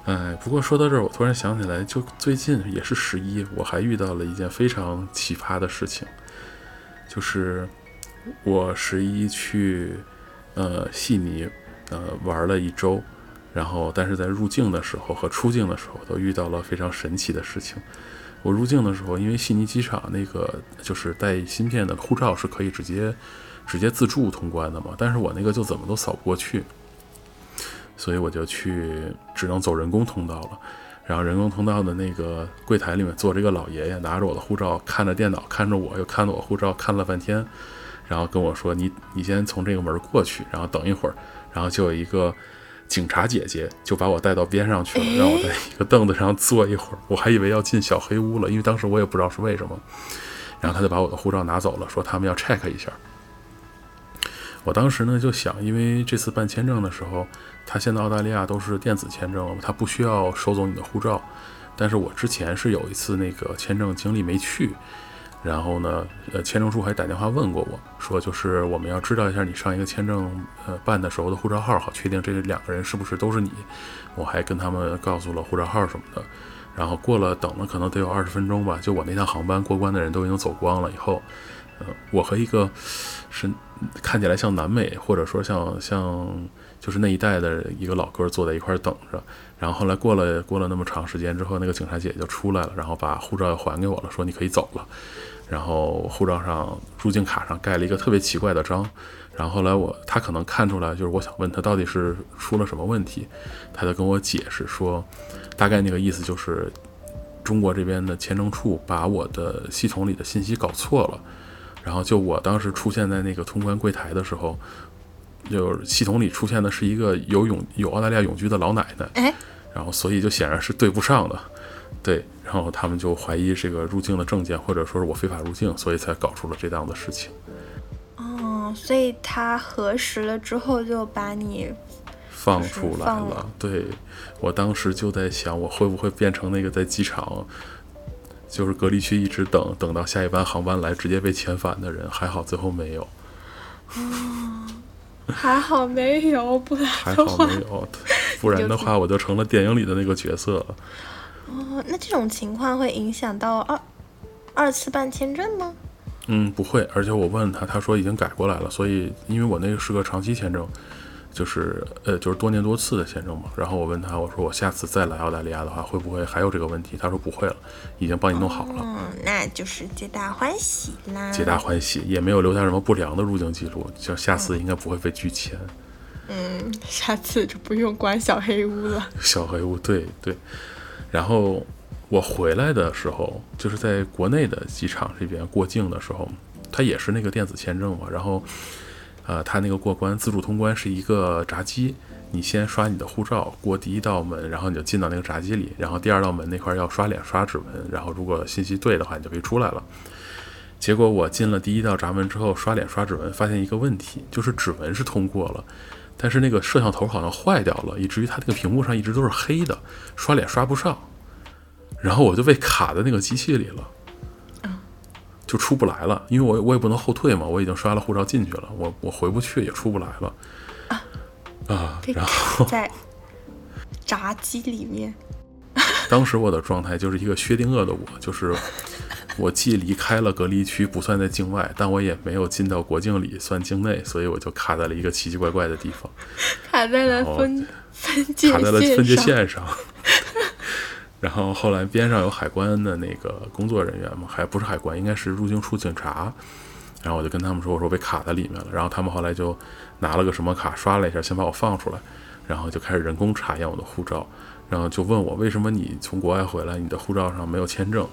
哎，不过说到这儿，我突然想起来，就最近也是十一，我还遇到了一件非常奇葩的事情。就是我十一去呃悉尼呃玩了一周，然后但是在入境的时候和出境的时候都遇到了非常神奇的事情。我入境的时候，因为悉尼机场那个就是带芯片的护照是可以直接直接自助通关的嘛，但是我那个就怎么都扫不过去，所以我就去只能走人工通道了。然后人工通道的那个柜台里面坐着一个老爷爷，拿着我的护照，看着电脑，看着我，又看着我护照，看了半天，然后跟我说：“你你先从这个门过去，然后等一会儿。”然后就有一个警察姐姐就把我带到边上去了，让我在一个凳子上坐一会儿。我还以为要进小黑屋了，因为当时我也不知道是为什么。然后他就把我的护照拿走了，说他们要 check 一下。我当时呢就想，因为这次办签证的时候。他现在澳大利亚都是电子签证了，他不需要收走你的护照。但是我之前是有一次那个签证经历没去，然后呢，呃，签证处还打电话问过我说，就是我们要知道一下你上一个签证呃办的时候的护照号，好确定这两个人是不是都是你。我还跟他们告诉了护照号什么的。然后过了等了可能得有二十分钟吧，就我那趟航班过关的人都已经走光了以后，呃，我和一个是看起来像南美或者说像像。就是那一代的一个老哥坐在一块等着，然后后来过了过了那么长时间之后，那个警察姐姐就出来了，然后把护照又还给我了，说你可以走了。然后护照上入境卡上盖了一个特别奇怪的章，然后后来我他可能看出来，就是我想问他到底是出了什么问题，他就跟我解释说，大概那个意思就是中国这边的签证处把我的系统里的信息搞错了，然后就我当时出现在那个通关柜台的时候。就系统里出现的是一个有永有澳大利亚永居的老奶奶，哎，然后所以就显然是对不上的，对，然后他们就怀疑这个入境的证件或者说是我非法入境，所以才搞出了这档的事情。哦，所以他核实了之后就把你放出来了。对我当时就在想，我会不会变成那个在机场就是隔离区一直等等到下一班航班来直接被遣返的人？还好最后没有。哦。还好没有，不然还好没有，不然的话我就成了电影里的那个角色了。哦，那这种情况会影响到二二次办签证吗？嗯，不会，而且我问他，他说已经改过来了，所以因为我那个是个长期签证，就是呃就是多年多次的签证嘛。然后我问他，我说我下次再来澳大利亚的话，会不会还有这个问题？他说不会了，已经帮你弄好了。嗯，那就是皆大欢喜啦。皆大欢喜，也没有留下什么不良的入境记录，就下次应该不会被拒签。嗯，下次就不用关小黑屋了。小黑屋，对对。然后我回来的时候，就是在国内的机场这边过境的时候，它也是那个电子签证嘛。然后，呃，它那个过关自助通关是一个闸机，你先刷你的护照过第一道门，然后你就进到那个闸机里，然后第二道门那块要刷脸刷指纹，然后如果信息对的话，你就可以出来了。结果我进了第一道闸门之后，刷脸刷指纹，发现一个问题，就是指纹是通过了。但是那个摄像头好像坏掉了，以至于它那个屏幕上一直都是黑的，刷脸刷不上，然后我就被卡在那个机器里了，就出不来了，因为我我也不能后退嘛，我已经刷了护照进去了，我我回不去也出不来了，啊，然后在炸鸡里面，当时我的状态就是一个薛定谔的我，就是我既离开了隔离区，不算在境外，但我也没有进到国境里，算境内，所以我就卡在了一个奇奇怪怪的地方，卡在了分分界卡在了分界。线上。然后后来边上有海关的那个工作人员嘛，还不是海关，应该是入境处警察。然后我就跟他们说，我说被卡在里面了。然后他们后来就拿了个什么卡刷了一下，先把我放出来，然后就开始人工查验我的护照，然后就问我为什么你从国外回来，你的护照上没有签证？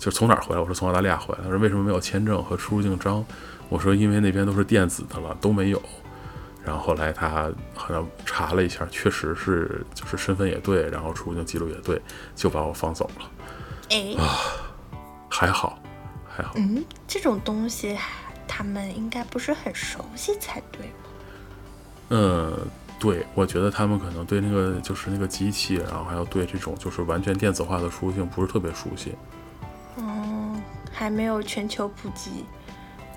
就是从哪儿回来？我说从澳大利亚回来。他说为什么没有签证和出入境章？我说因为那边都是电子的了，都没有。然后后来他好像查了一下，确实是就是身份也对，然后出入境记录也对，就把我放走了。哎，还好，还好。嗯，这种东西他们应该不是很熟悉才对吗？嗯，对，我觉得他们可能对那个就是那个机器，然后还有对这种就是完全电子化的出入境不是特别熟悉。嗯，还没有全球普及。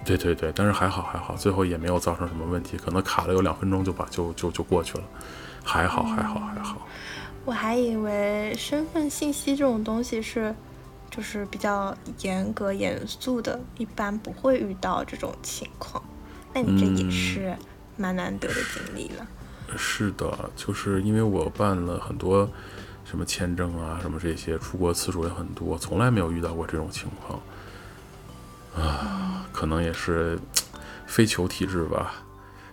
对对对，但是还好还好，最后也没有造成什么问题，可能卡了有两分钟就把就就就过去了，还好还好还好。我还以为身份信息这种东西是，就是比较严格严肃的，一般不会遇到这种情况。那你这也是蛮难得的经历了。是的，就是因为我办了很多什么签证啊，什么这些，出国次数也很多，从来没有遇到过这种情况。啊，可能也是非球体质吧，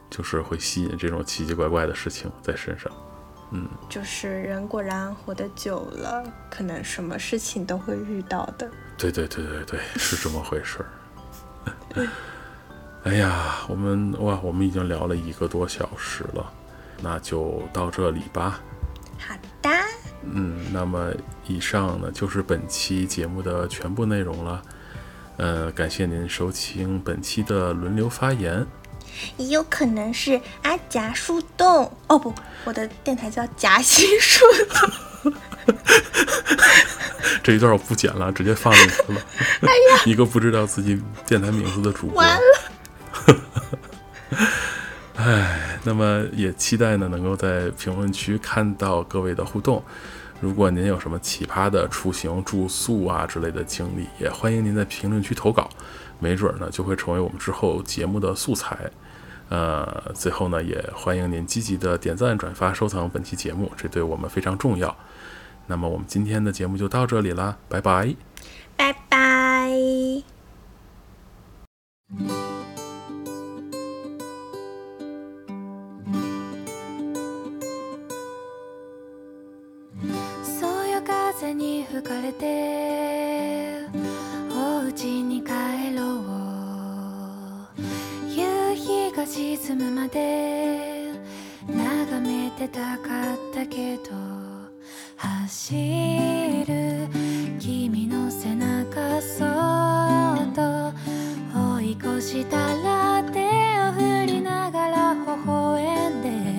就是会吸引这种奇奇怪怪的事情在身上。嗯，就是人果然活得久了，可能什么事情都会遇到的。对对对对对，是这么回事儿。哎呀，我们哇，我们已经聊了一个多小时了，那就到这里吧。好的。嗯，那么以上呢就是本期节目的全部内容了。呃，感谢您收听本期的轮流发言。也有可能是阿夹树洞哦，不，我的电台叫夹心树洞。这一段我不剪了，直接放进去了。哎呀，一个不知道自己电台名字的主播。完了。哎，那么也期待呢，能够在评论区看到各位的互动。如果您有什么奇葩的出行、住宿啊之类的经历，也欢迎您在评论区投稿，没准呢就会成为我们之后节目的素材。呃，最后呢，也欢迎您积极的点赞、转发、收藏本期节目，这对我们非常重要。那么我们今天的节目就到这里啦，拜拜，拜拜。風に吹かれてお家に帰ろう。夕日が沈むまで眺めてたかったけど走る君の背中そっと追い越したら手を振りながら微笑んで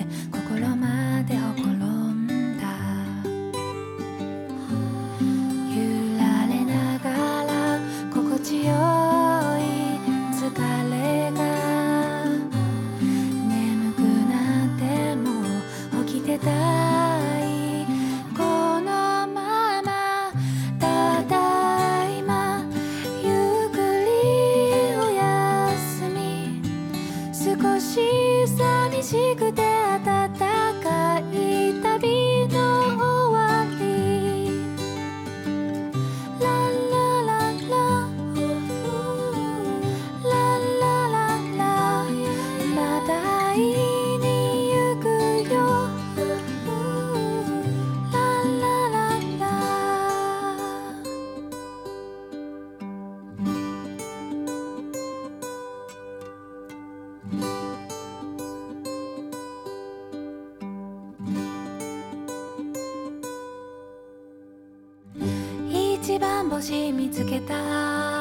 星見つけた。